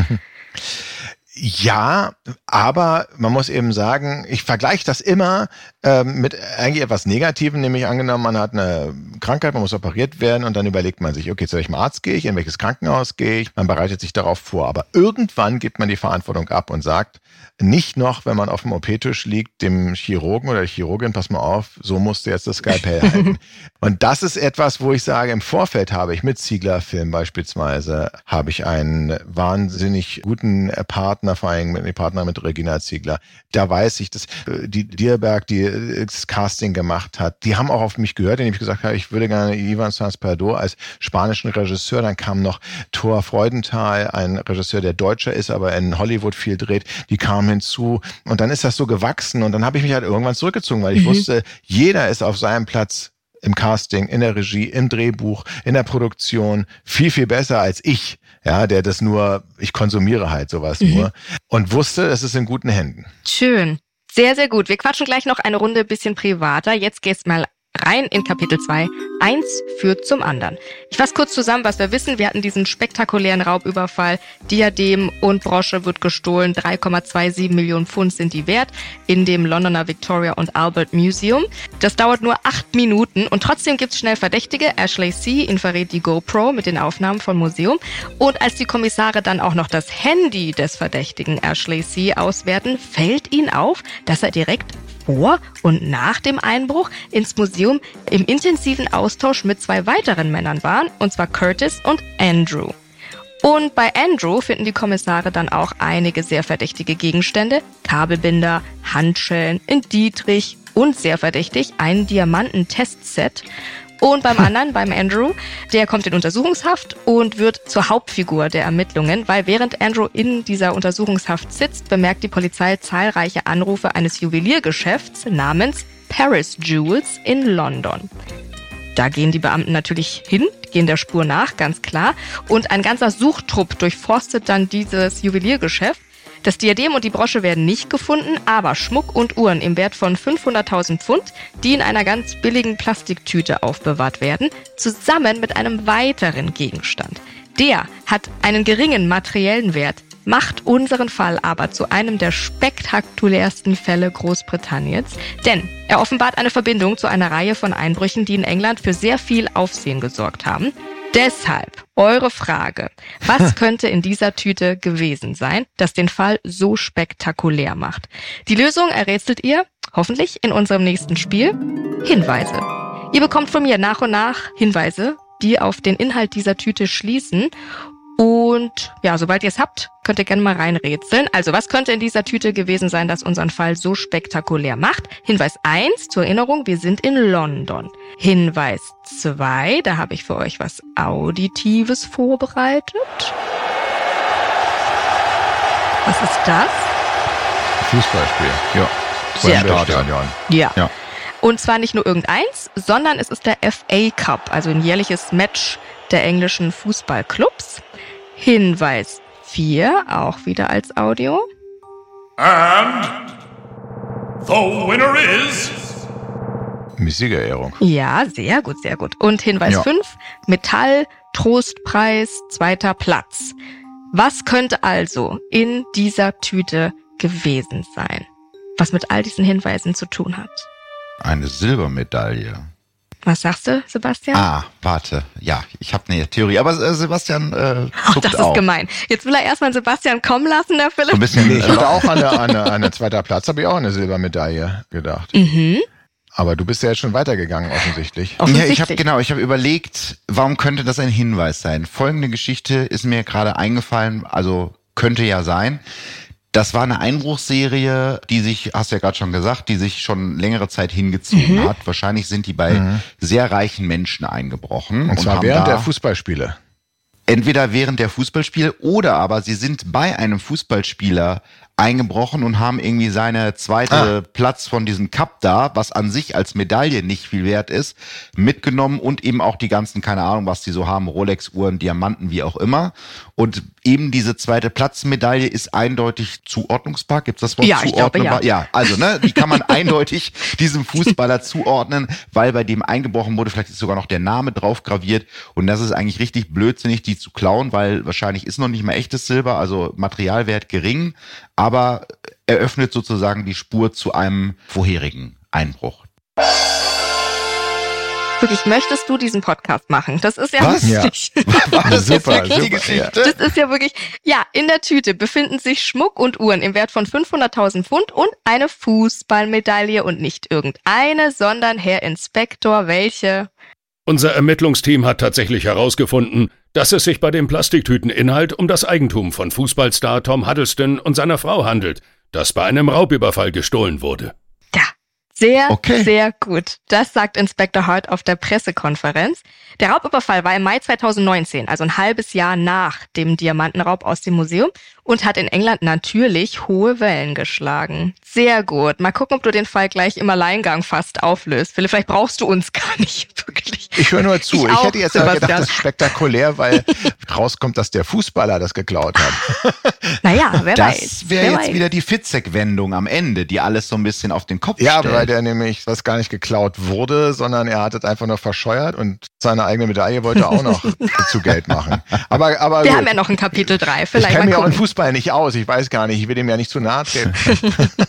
Ja, aber man muss eben sagen, ich vergleiche das immer ähm, mit eigentlich etwas Negativem, nämlich angenommen, man hat eine Krankheit, man muss operiert werden und dann überlegt man sich, okay, zu welchem Arzt gehe ich, in welches Krankenhaus gehe ich, man bereitet sich darauf vor. Aber irgendwann gibt man die Verantwortung ab und sagt, nicht noch, wenn man auf dem OP-Tisch liegt, dem Chirurgen oder der Chirurgin, pass mal auf, so musst du jetzt das Skalpell (laughs) halten. Und das ist etwas, wo ich sage, im Vorfeld habe ich mit Ziegler-Film beispielsweise, habe ich einen wahnsinnig guten Partner, vor allem mit dem Partner mit Regina Ziegler. Da weiß ich, dass äh, die Dierberg, die äh, das Casting gemacht hat, die haben auch auf mich gehört, indem ich gesagt habe, ich würde gerne Ivan Sans-Perdo als spanischen Regisseur. Dann kam noch Thor Freudenthal, ein Regisseur, der Deutscher ist, aber in Hollywood viel dreht. Die kamen kam hinzu und dann ist das so gewachsen und dann habe ich mich halt irgendwann zurückgezogen, weil ich mhm. wusste, jeder ist auf seinem Platz im Casting, in der Regie, im Drehbuch, in der Produktion viel, viel besser als ich, ja, der das nur, ich konsumiere halt sowas mhm. nur und wusste, es ist in guten Händen. Schön. Sehr, sehr gut. Wir quatschen gleich noch eine Runde bisschen privater. Jetzt geht's mal rein in Kapitel 2. Eins führt zum anderen. Ich fasse kurz zusammen, was wir wissen. Wir hatten diesen spektakulären Raubüberfall. Diadem und Brosche wird gestohlen. 3,27 Millionen Pfund sind die wert in dem Londoner Victoria und Albert Museum. Das dauert nur acht Minuten und trotzdem gibt's schnell Verdächtige. Ashley C. ihn verrät die GoPro mit den Aufnahmen vom Museum. Und als die Kommissare dann auch noch das Handy des Verdächtigen Ashley C. auswerten, fällt ihnen auf, dass er direkt vor und nach dem Einbruch ins Museum im intensiven Austausch mit zwei weiteren Männern waren, und zwar Curtis und Andrew. Und bei Andrew finden die Kommissare dann auch einige sehr verdächtige Gegenstände, Kabelbinder, Handschellen, in Dietrich und sehr verdächtig ein Diamantentestset und beim anderen, beim Andrew, der kommt in Untersuchungshaft und wird zur Hauptfigur der Ermittlungen, weil während Andrew in dieser Untersuchungshaft sitzt, bemerkt die Polizei zahlreiche Anrufe eines Juweliergeschäfts namens Paris Jewels in London. Da gehen die Beamten natürlich hin, gehen der Spur nach, ganz klar. Und ein ganzer Suchtrupp durchforstet dann dieses Juweliergeschäft das Diadem und die Brosche werden nicht gefunden, aber Schmuck und Uhren im Wert von 500.000 Pfund, die in einer ganz billigen Plastiktüte aufbewahrt werden, zusammen mit einem weiteren Gegenstand. Der hat einen geringen materiellen Wert, macht unseren Fall aber zu einem der spektakulärsten Fälle Großbritanniens, denn er offenbart eine Verbindung zu einer Reihe von Einbrüchen, die in England für sehr viel Aufsehen gesorgt haben. Deshalb eure Frage. Was (laughs) könnte in dieser Tüte gewesen sein, das den Fall so spektakulär macht? Die Lösung errätselt ihr, hoffentlich, in unserem nächsten Spiel. Hinweise. Ihr bekommt von mir nach und nach Hinweise, die auf den Inhalt dieser Tüte schließen und ja, sobald ihr es habt, könnt ihr gerne mal reinrätseln. Also, was könnte in dieser Tüte gewesen sein, das unseren Fall so spektakulär macht? Hinweis eins zur Erinnerung, wir sind in London. Hinweis zwei, da habe ich für euch was Auditives vorbereitet. Was ist das? Fußballspiel, ja. Sehr Stadion. Ja. ja. Und zwar nicht nur irgendeins, sondern es ist der FA Cup, also ein jährliches Match der englischen Fußballclubs. Hinweis 4, auch wieder als Audio. And the winner is Siegerehrung. Ja, sehr gut, sehr gut. Und Hinweis ja. 5, Metall, Trostpreis, zweiter Platz. Was könnte also in dieser Tüte gewesen sein, was mit all diesen Hinweisen zu tun hat? Eine Silbermedaille. Was sagst du, Sebastian? Ah, warte. Ja, ich habe eine Theorie. Aber äh, Sebastian äh, (laughs) zuckt oh, Das ist auch. gemein. Jetzt will er erstmal Sebastian kommen lassen, der Philipp. So ein bisschen, nee, ich hatte auch an der, an der, an der zweiter Platz, habe ich auch eine Silbermedaille gedacht. Mhm. Aber du bist ja jetzt schon weitergegangen, offensichtlich. offensichtlich. Ja, ich habe genau, ich habe überlegt, warum könnte das ein Hinweis sein? Folgende Geschichte ist mir gerade eingefallen, also könnte ja sein Das war eine Einbruchserie, die sich, hast du ja gerade schon gesagt, die sich schon längere Zeit hingezogen Mhm. hat. Wahrscheinlich sind die bei Mhm. sehr reichen Menschen eingebrochen. Und zwar haben während da der Fußballspiele. entweder während der Fußballspiele oder aber sie sind bei einem Fußballspieler eingebrochen und haben irgendwie seine zweite Platz von diesem Cup da, was an sich als Medaille nicht viel wert ist, mitgenommen und eben auch die ganzen, keine Ahnung, was die so haben, Rolex-Uhren, Diamanten, wie auch immer. Und eben diese zweite Platzmedaille ist eindeutig zuordnungsbar. Gibt's das Wort Ja, zuordnenbar? ja. ja, also ne, die kann man (laughs) eindeutig diesem Fußballer zuordnen, weil bei dem eingebrochen wurde, vielleicht ist sogar noch der Name drauf graviert und das ist eigentlich richtig blödsinnig, die zu klauen, weil wahrscheinlich ist noch nicht mal echtes Silber, also Materialwert gering, aber eröffnet sozusagen die Spur zu einem vorherigen Einbruch. Wirklich, möchtest du diesen Podcast machen? Das ist ja Was? Ja. wirklich. (laughs) War (laughs) das Super, wirklich die super, Geschichte? Das ist ja wirklich, ja, in der Tüte befinden sich Schmuck und Uhren im Wert von 500.000 Pfund und eine Fußballmedaille und nicht irgendeine, sondern Herr Inspektor, welche? Unser Ermittlungsteam hat tatsächlich herausgefunden, dass es sich bei dem Plastiktüteninhalt um das Eigentum von Fußballstar Tom Huddleston und seiner Frau handelt, das bei einem Raubüberfall gestohlen wurde. Sehr, Okay. sehr gut. Das sagt Inspector Hart auf der Pressekonferenz. Der Raubüberfall war im Mai 2019, also ein halbes Jahr nach dem Diamantenraub aus dem Museum und hat in England natürlich hohe Wellen geschlagen. Sehr gut. Mal gucken, ob du den Fall gleich im Alleingang fast auflöst. Philipp, vielleicht brauchst du uns (laughs) gar nicht wirklich. Ich höre nur zu. Ich Ich, hätte jetzt aber gedacht, das ist spektakulär, weil (laughs) rauskommt, dass der Fußballer das geklaut hat. (laughs) Naja, wer weiß. Das wäre wer jetzt weiß. wieder die Fitzek-Wendung am Ende, die alles so ein bisschen auf den Kopf Ja, stellt. weil der nämlich was gar nicht geklaut wurde, sondern er hat es einfach nur verscheuert und seine eigene Medaille wollte er auch noch (laughs) zu Geld machen. Aber, aber Wir gut. haben ja noch ein Kapitel 3. ich Vielleicht kenne mich auch in. Fußball nicht aus. Ich weiß gar nicht. Ich will dem ja nicht zu nahe treten. (laughs)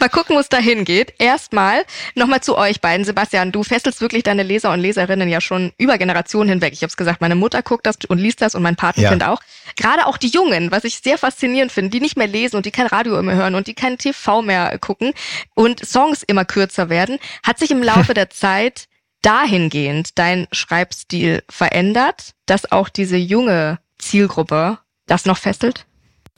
Mal gucken, wo es dahin geht. Erstmal nochmal zu euch beiden. Sebastian, du fesselst wirklich deine Leser und Leserinnen ja schon über Generationen hinweg. Ich habe es gesagt, meine Mutter guckt das und liest das und mein Patenkind auch. Gerade auch die Jungen, was ich sehr faszinierend finde, die nicht mehr lesen und die kein Radio mehr hören und die kein TV mehr gucken und Songs immer kürzer werden, hat sich im Laufe (laughs) der Zeit dahingehend dein Schreibstil verändert, dass auch diese junge Zielgruppe das noch fesselt?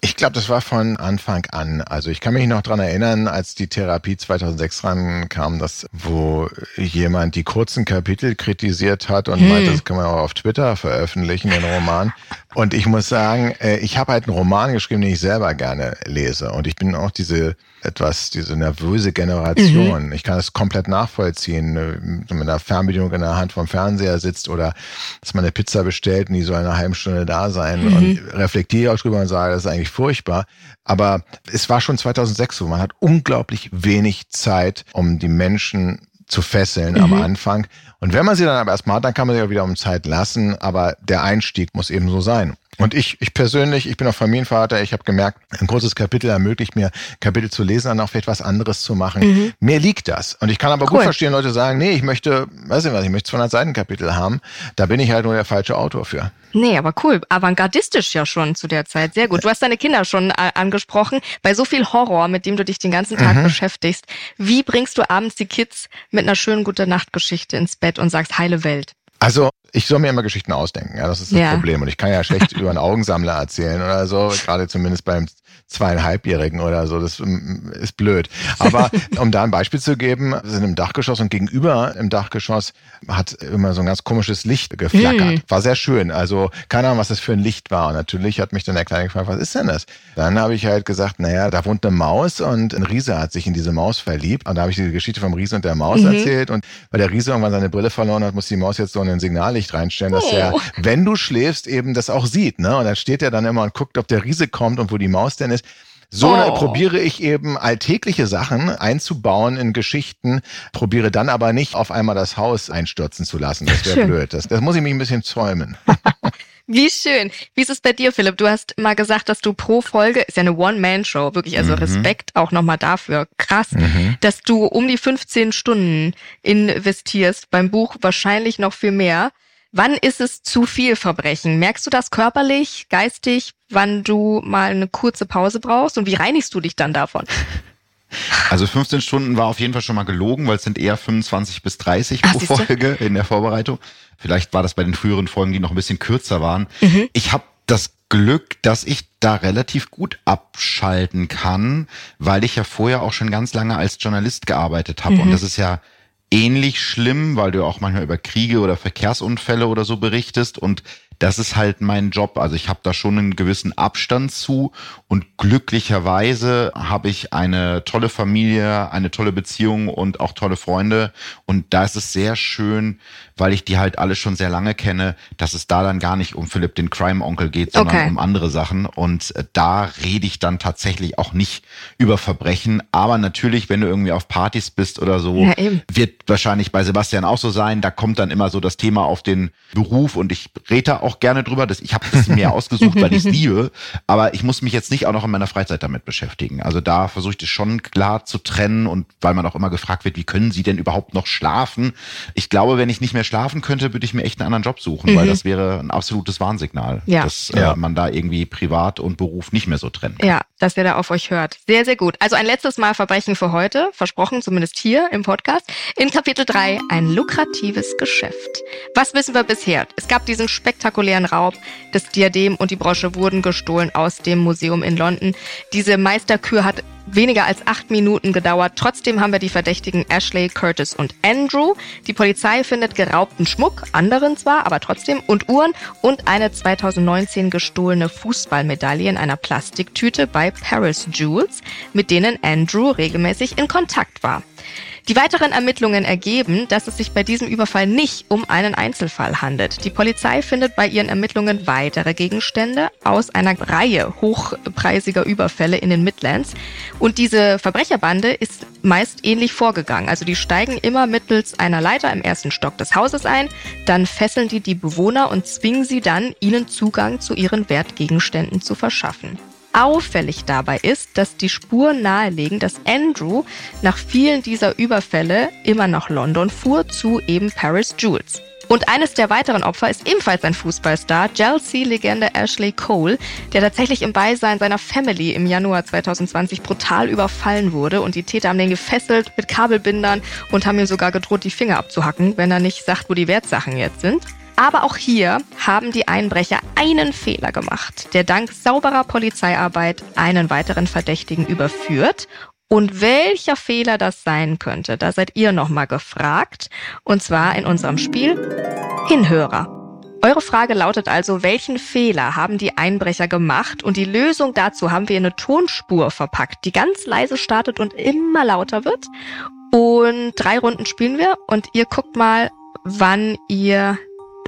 Ich glaube, das war von Anfang an. Also ich kann mich noch dran erinnern, als die Therapie 2006 rankam, dass wo jemand die kurzen Kapitel kritisiert hat und Hm. meinte, das kann man auch auf Twitter veröffentlichen, den Roman. (laughs) Und ich muss sagen, äh, ich habe halt einen Roman geschrieben, den ich selber gerne lese. Und ich bin auch diese etwas, diese nervöse Generation. Mhm. Ich kann es komplett nachvollziehen, äh, wenn man einer Fernbedienung in der Hand vom Fernseher sitzt oder dass man eine Pizza bestellt und die soll in einer halben Stunde da sein Mhm. und reflektiere auch drüber und sage, das ist eigentlich furchtbar. Aber es war schon 2006 so. Man hat unglaublich wenig Zeit, um die Menschen zu fesseln am Anfang. Und wenn man sie dann aber erstmal hat, dann kann man sie auch wieder um Zeit lassen. Aber der Einstieg muss eben so sein. Und ich, ich persönlich, ich bin auch Familienvater, ich habe gemerkt, ein kurzes Kapitel ermöglicht mir, Kapitel zu lesen, dann auch vielleicht was anderes zu machen. Mir liegt das. Und ich kann aber Cool. gut verstehen, Leute sagen, nee, ich möchte, weiß ich was, ich möchte 200 Seiten Kapitel haben. Da bin ich halt nur der falsche Autor für. Nee, aber cool. Avantgardistisch ja schon zu der Zeit. Sehr gut. Du hast deine Kinder schon äh, angesprochen. Bei so viel Horror, mit dem du dich den ganzen Tag Mhm. beschäftigst, wie bringst du abends die Kids mit einer schönen gute Nachtgeschichte ins Bett und sagst heile Welt? Also, ich soll mir immer Geschichten ausdenken, ja, das ist das Ja. Problem. Und ich kann ja (laughs) schlecht über einen Augensammler erzählen oder so, gerade zumindest beim zweieinhalbjährigen oder so, das mm, ist blöd. Aber (laughs) um da ein Beispiel zu geben, wir sind im Dachgeschoss und gegenüber im Dachgeschoss hat immer so ein ganz komisches Licht geflackert. Mm. War sehr schön. Also keine Ahnung, was das für ein Licht war. Und natürlich hat mich dann der Kleine gefragt, was ist denn das? Dann habe ich halt gesagt, naja, da wohnt eine Maus und ein Riese hat sich in diese Maus verliebt. Und da habe ich die Geschichte vom Riese und der Maus erzählt. Und weil der Riese irgendwann seine Brille verloren hat, muss die Maus jetzt so ein Signallicht reinstellen, dass Oh. er, wenn du schläfst, eben das auch sieht. Ne? Und dann steht er dann immer und guckt, ob der Riese kommt und wo die Maus denn ist. So Oh. probiere ich eben alltägliche Sachen einzubauen in Geschichten, probiere dann aber nicht auf einmal das Haus einstürzen zu lassen. Das wäre blöd. Das, das muss ich mich ein bisschen zäumen. (laughs) Wie schön. Wie ist es bei dir, Philipp? Du hast mal gesagt, dass du pro Folge, ist ja eine One-Man-Show, wirklich, also Respekt auch nochmal dafür. Krass, dass du um die 15 Stunden investierst, beim Buch wahrscheinlich noch viel mehr. Wann ist es zu viel Verbrechen? Merkst du das körperlich, geistig, wann du mal eine kurze Pause brauchst? Und wie reinigst du dich dann davon? Also 15 Stunden war auf jeden Fall schon mal gelogen, weil es sind eher 25 bis 30 Ach, pro. Folge in der Vorbereitung. Vielleicht war das bei den früheren Folgen, die noch ein bisschen kürzer waren. Mhm. Ich habe das Glück, dass ich da relativ gut abschalten kann, weil ich ja vorher auch schon ganz lange als Journalist gearbeitet habe. Mhm. Und das ist ja ähnlich schlimm, weil du auch manchmal über Kriege oder Verkehrsunfälle oder so berichtest. Und das ist halt mein Job. Also ich habe da schon einen gewissen Abstand zu und glücklicherweise habe ich eine tolle Familie, eine tolle Beziehung und auch tolle Freunde. Und da ist es sehr schön, weil ich die halt alle schon sehr lange kenne, dass es da dann gar nicht um Philipp den Crime-Onkel geht, sondern okay. um andere Sachen. Und äh, da rede ich dann tatsächlich auch nicht über Verbrechen. Aber natürlich, wenn du irgendwie auf Partys bist oder so, ja, wird wahrscheinlich bei Sebastian auch so sein. Da kommt dann immer so das Thema auf den Beruf und ich rede auch gerne drüber. Das, ich habe das mir ausgesucht, weil ich es liebe. Aber ich muss mich jetzt nicht auch noch in meiner Freizeit damit beschäftigen. Also da versuche ich das schon klar zu trennen und weil man auch immer gefragt wird, wie können Sie denn überhaupt noch schlafen? Ich glaube, wenn ich nicht mehr schlafen könnte, würde ich mir echt einen anderen Job suchen, mhm. weil das wäre ein absolutes Warnsignal, ja. dass äh, ja. man da irgendwie Privat und Beruf nicht mehr so trennen kann. Ja, dass ihr da auf euch hört. Sehr, sehr gut. Also ein letztes Mal Verbrechen für heute, versprochen, zumindest hier im Podcast. In Kapitel 3 ein lukratives Geschäft. Was wissen wir bisher? Es gab diesen spektakulären Raub. Das Diadem und die Brosche wurden gestohlen aus dem Museum in London. Diese Meisterkür hat weniger als acht Minuten gedauert. Trotzdem haben wir die Verdächtigen Ashley, Curtis und Andrew. Die Polizei findet geraubten Schmuck, anderen zwar, aber trotzdem, und Uhren und eine 2019 gestohlene Fußballmedaille in einer Plastiktüte bei Paris Jewels, mit denen Andrew regelmäßig in Kontakt war. Die weiteren Ermittlungen ergeben, dass es sich bei diesem Überfall nicht um einen Einzelfall handelt. Die Polizei findet bei ihren Ermittlungen weitere Gegenstände aus einer Reihe hochpreisiger Überfälle in den Midlands. Und diese Verbrecherbande ist meist ähnlich vorgegangen. Also die steigen immer mittels einer Leiter im ersten Stock des Hauses ein, dann fesseln die die Bewohner und zwingen sie dann, ihnen Zugang zu ihren Wertgegenständen zu verschaffen. Auffällig dabei ist, dass die Spuren nahelegen, dass Andrew nach vielen dieser Überfälle immer nach London fuhr zu eben Paris Jewels. Und eines der weiteren Opfer ist ebenfalls ein Fußballstar, Chelsea-Legende Ashley Cole, der tatsächlich im Beisein seiner Family im Januar 2020 brutal überfallen wurde und die Täter haben den gefesselt mit Kabelbindern und haben ihm sogar gedroht, die Finger abzuhacken, wenn er nicht sagt, wo die Wertsachen jetzt sind. Aber auch hier haben die Einbrecher einen Fehler gemacht, der dank sauberer Polizeiarbeit einen weiteren Verdächtigen überführt. Und welcher Fehler das sein könnte, da seid ihr nochmal gefragt. Und zwar in unserem Spiel Hinhörer. Eure Frage lautet also, welchen Fehler haben die Einbrecher gemacht? Und die Lösung dazu haben wir in eine Tonspur verpackt, die ganz leise startet und immer lauter wird. Und drei Runden spielen wir und ihr guckt mal, wann ihr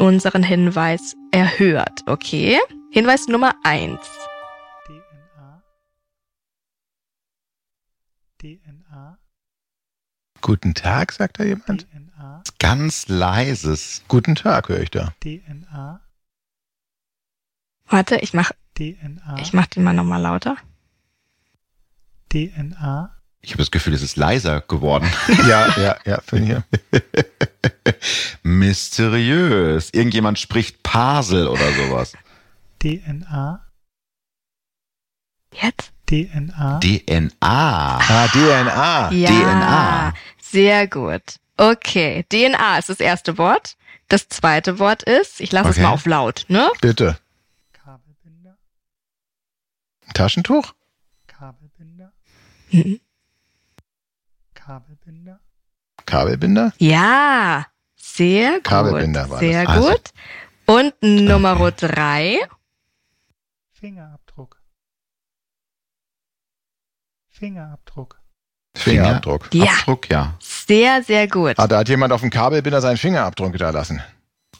unseren Hinweis erhört. Okay? Hinweis Nummer eins. DNA. DNA. Guten Tag, sagt da jemand. DNA. Ganz leises. Guten Tag, höre ich da. DNA. Warte, ich mach. DNA. Ich mach den mal nochmal lauter. DNA. Ich habe das Gefühl, es ist leiser geworden. (laughs) ja, ja, ja, für hier. (laughs) Mysteriös. Irgendjemand spricht Pasel oder sowas. DNA. Jetzt? DNA. DNA. Ah, DNA. Ja, DNA. Sehr gut. Okay, DNA ist das erste Wort. Das zweite Wort ist, ich lasse okay. es mal auf laut, ne? Bitte. Kabelbinder. Taschentuch? Kabelbinder. Mhm. Kabelbinder? Kabelbinder? Ja, sehr gut. Kabelbinder war Sehr das. gut. Und Nummer okay. drei. Fingerabdruck. Fingerabdruck. Fingerabdruck. Ja. Abdruck, ja. Sehr, sehr gut. Ah, da hat jemand auf dem Kabelbinder seinen Fingerabdruck hinterlassen.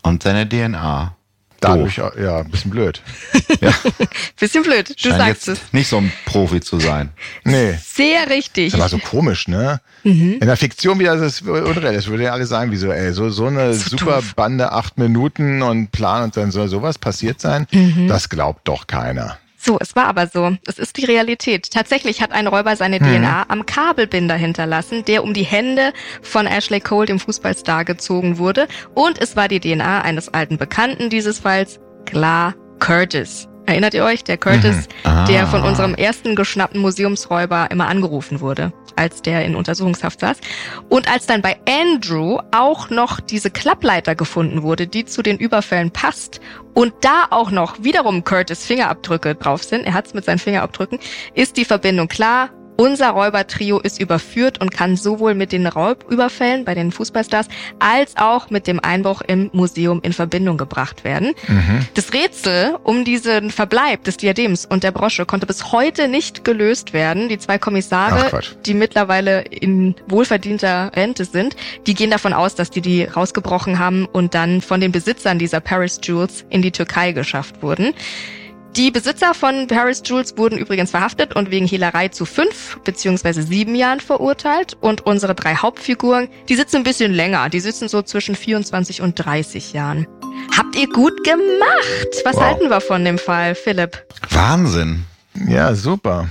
Und seine DNA. Dadurch, Doof. ja, ein bisschen blöd. (laughs) ja. (laughs) bisschen blöd, du Scheint sagst es. Nicht so ein Profi zu sein. (laughs) Nee. Sehr richtig. Das war so komisch, ne? Mhm. In der Fiktion wieder ist es unreal. Das würde ja alle sagen, wie so, ey, so, so eine so super doof. Bande, acht Minuten und Plan und dann soll sowas passiert sein. Mhm. Das glaubt doch keiner. So, es war aber so. Es ist die Realität. Tatsächlich hat ein Räuber seine hm. DNA am Kabelbinder hinterlassen, der um die Hände von Ashley Cole, dem Fußballstar, gezogen wurde. Und es war die DNA eines alten Bekannten dieses Falls, klar, Curtis. Erinnert ihr euch? Der Curtis, Mhm. Ah. der von unserem ersten geschnappten Museumsräuber immer angerufen wurde, als der in Untersuchungshaft saß. Und als dann bei Andrew auch noch diese Klappleiter gefunden wurde, die zu den Überfällen passt und da auch noch wiederum Curtis Fingerabdrücke drauf sind, er hat es mit seinen Fingerabdrücken, ist die Verbindung klar. Unser Räubertrio ist überführt und kann sowohl mit den Raubüberfällen bei den Fußballstars als auch mit dem Einbruch im Museum in Verbindung gebracht werden. Das Rätsel um diesen Verbleib des Diadems und der Brosche konnte bis heute nicht gelöst werden. Die zwei Kommissare, die mittlerweile in wohlverdienter Rente sind, die gehen davon aus, dass die die rausgebrochen haben und dann von den Besitzern dieser Paris Jewels in die Türkei geschafft wurden. Die Besitzer von Paris Jewels wurden übrigens verhaftet und wegen Hehlerei zu fünf beziehungsweise sieben Jahren verurteilt. Und unsere drei Hauptfiguren, die sitzen ein bisschen länger. Die sitzen so zwischen 24 und 30 Jahren. Habt ihr gut gemacht? Was Wow. halten wir von dem Fall, Philipp? Wahnsinn. Ja, super.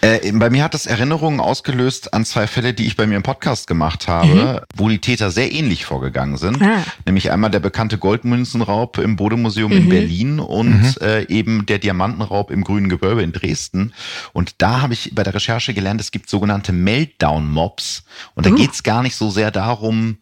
Äh, bei mir hat das Erinnerungen ausgelöst an zwei Fälle, die ich bei mir im Podcast gemacht habe, wo die Täter sehr ähnlich vorgegangen sind. Ah. Nämlich einmal der bekannte Goldmünzenraub im Bodemuseum in Berlin und äh, eben der Diamantenraub im Grünen Gewölbe in Dresden. Und da habe ich bei der Recherche gelernt, es gibt sogenannte Meltdown-Mobs. Und da Uh. geht's gar nicht so sehr darum,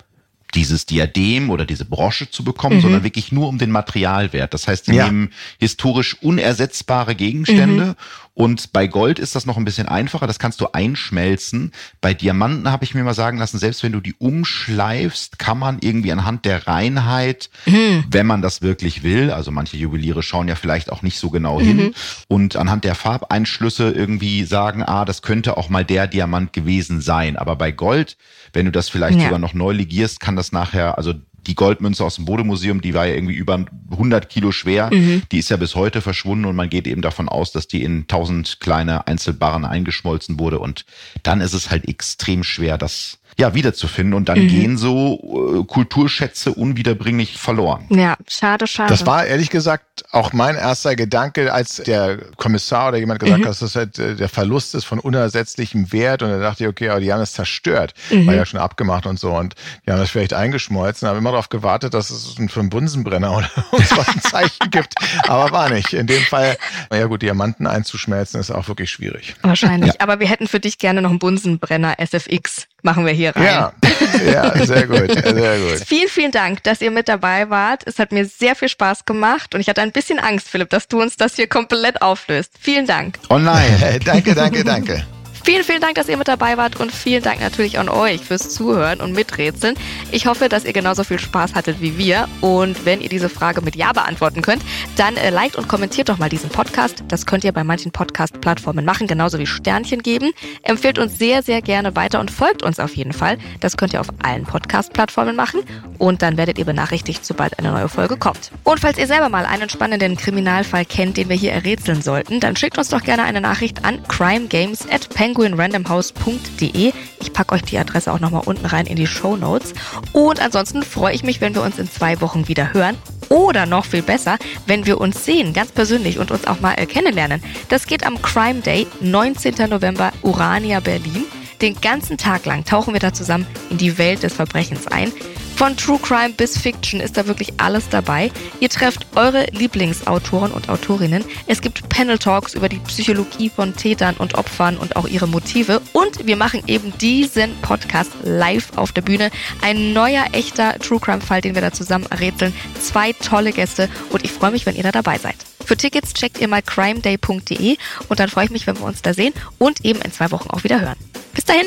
dieses Diadem oder diese Brosche zu bekommen, sondern wirklich nur um den Materialwert. Das heißt, die Ja. nehmen historisch unersetzbare Gegenstände und bei Gold ist das noch ein bisschen einfacher, das kannst du einschmelzen. Bei Diamanten habe ich mir mal sagen lassen, selbst wenn du die umschleifst, kann man irgendwie anhand der Reinheit, wenn man das wirklich will, also manche Juweliere schauen ja vielleicht auch nicht so genau hin und anhand der Farbeinschlüsse irgendwie sagen, ah, das könnte auch mal der Diamant gewesen sein. Aber bei Gold, wenn du das vielleicht Ja. sogar noch neu legierst, kann das nachher, also die Goldmünze aus dem Bodemuseum, die war ja irgendwie über 100 Kilo schwer, die ist ja bis heute verschwunden und man geht eben davon aus, dass die in tausend kleine Einzelbarren eingeschmolzen wurde. Und dann ist es halt extrem schwer, das ja wiederzufinden und dann gehen so äh, Kulturschätze unwiederbringlich verloren. Ja, schade, schade. Das war ehrlich gesagt auch mein erster Gedanke, als der Kommissar oder jemand gesagt hat, dass das halt äh, der Verlust ist von unersetzlichem Wert. Und da dachte ich, okay, aber die haben es zerstört. War ja schon abgemacht und so. Und die haben das vielleicht eingeschmolzen, haben immer darauf gewartet, dass es für einen Bunsenbrenner oder (laughs) uns was ein Zeichen gibt. Aber war nicht. In dem Fall, na ja gut, Diamanten einzuschmelzen ist auch wirklich schwierig. Wahrscheinlich. Aber wir hätten für dich gerne noch einen Bunsenbrenner SFX. Machen wir hier rein. Ja, ja, sehr gut, sehr gut. (laughs) Vielen, vielen Dank, dass ihr mit dabei wart. Es hat mir sehr viel Spaß gemacht und ich hatte ein bisschen Angst, Philipp, dass du uns das hier komplett auflöst. Vielen Dank. Oh nein. (laughs) danke, danke, danke. Vielen, vielen Dank, dass ihr mit dabei wart und vielen Dank natürlich an euch fürs Zuhören und Miträtseln. Ich hoffe, dass ihr genauso viel Spaß hattet wie wir und wenn ihr diese Frage mit Ja beantworten könnt, dann äh, liked und kommentiert doch mal diesen Podcast. Das könnt ihr bei manchen Podcast-Plattformen machen, genauso wie Sternchen geben. Empfehlt uns sehr, sehr gerne weiter und folgt uns auf jeden Fall. Das könnt ihr auf allen Podcast-Plattformen machen und dann werdet ihr benachrichtigt, sobald eine neue Folge kommt. Und falls ihr selber mal einen spannenden Kriminalfall kennt, den wir hier errätseln sollten, dann schickt uns doch gerne eine Nachricht an crimegames at penguinrandomhouse.de. Ich packe euch die Adresse auch nochmal unten rein in die Show Notes. Und ansonsten freue ich mich, wenn wir uns in zwei Wochen wieder hören. Oder noch viel besser, wenn wir uns sehen, ganz persönlich und uns auch mal äh, kennenlernen. Das geht am Crime Day, 19. November, Urania, Berlin. Den ganzen Tag lang tauchen wir da zusammen in die Welt des Verbrechens ein. Von True Crime bis Fiction ist da wirklich alles dabei. Ihr trefft eure Lieblingsautoren und Autorinnen. Es gibt Panel Talks über die Psychologie von Tätern und Opfern und auch ihre Motive. Und wir machen eben diesen Podcast live auf der Bühne. Ein neuer, echter True Crime Fall, den wir da zusammen rätseln. Zwei tolle Gäste und ich freue mich, wenn ihr da dabei seid. Für Tickets checkt ihr mal crimeday.de und dann freue ich mich, wenn wir uns da sehen und eben in zwei Wochen auch wieder hören. Bis dahin!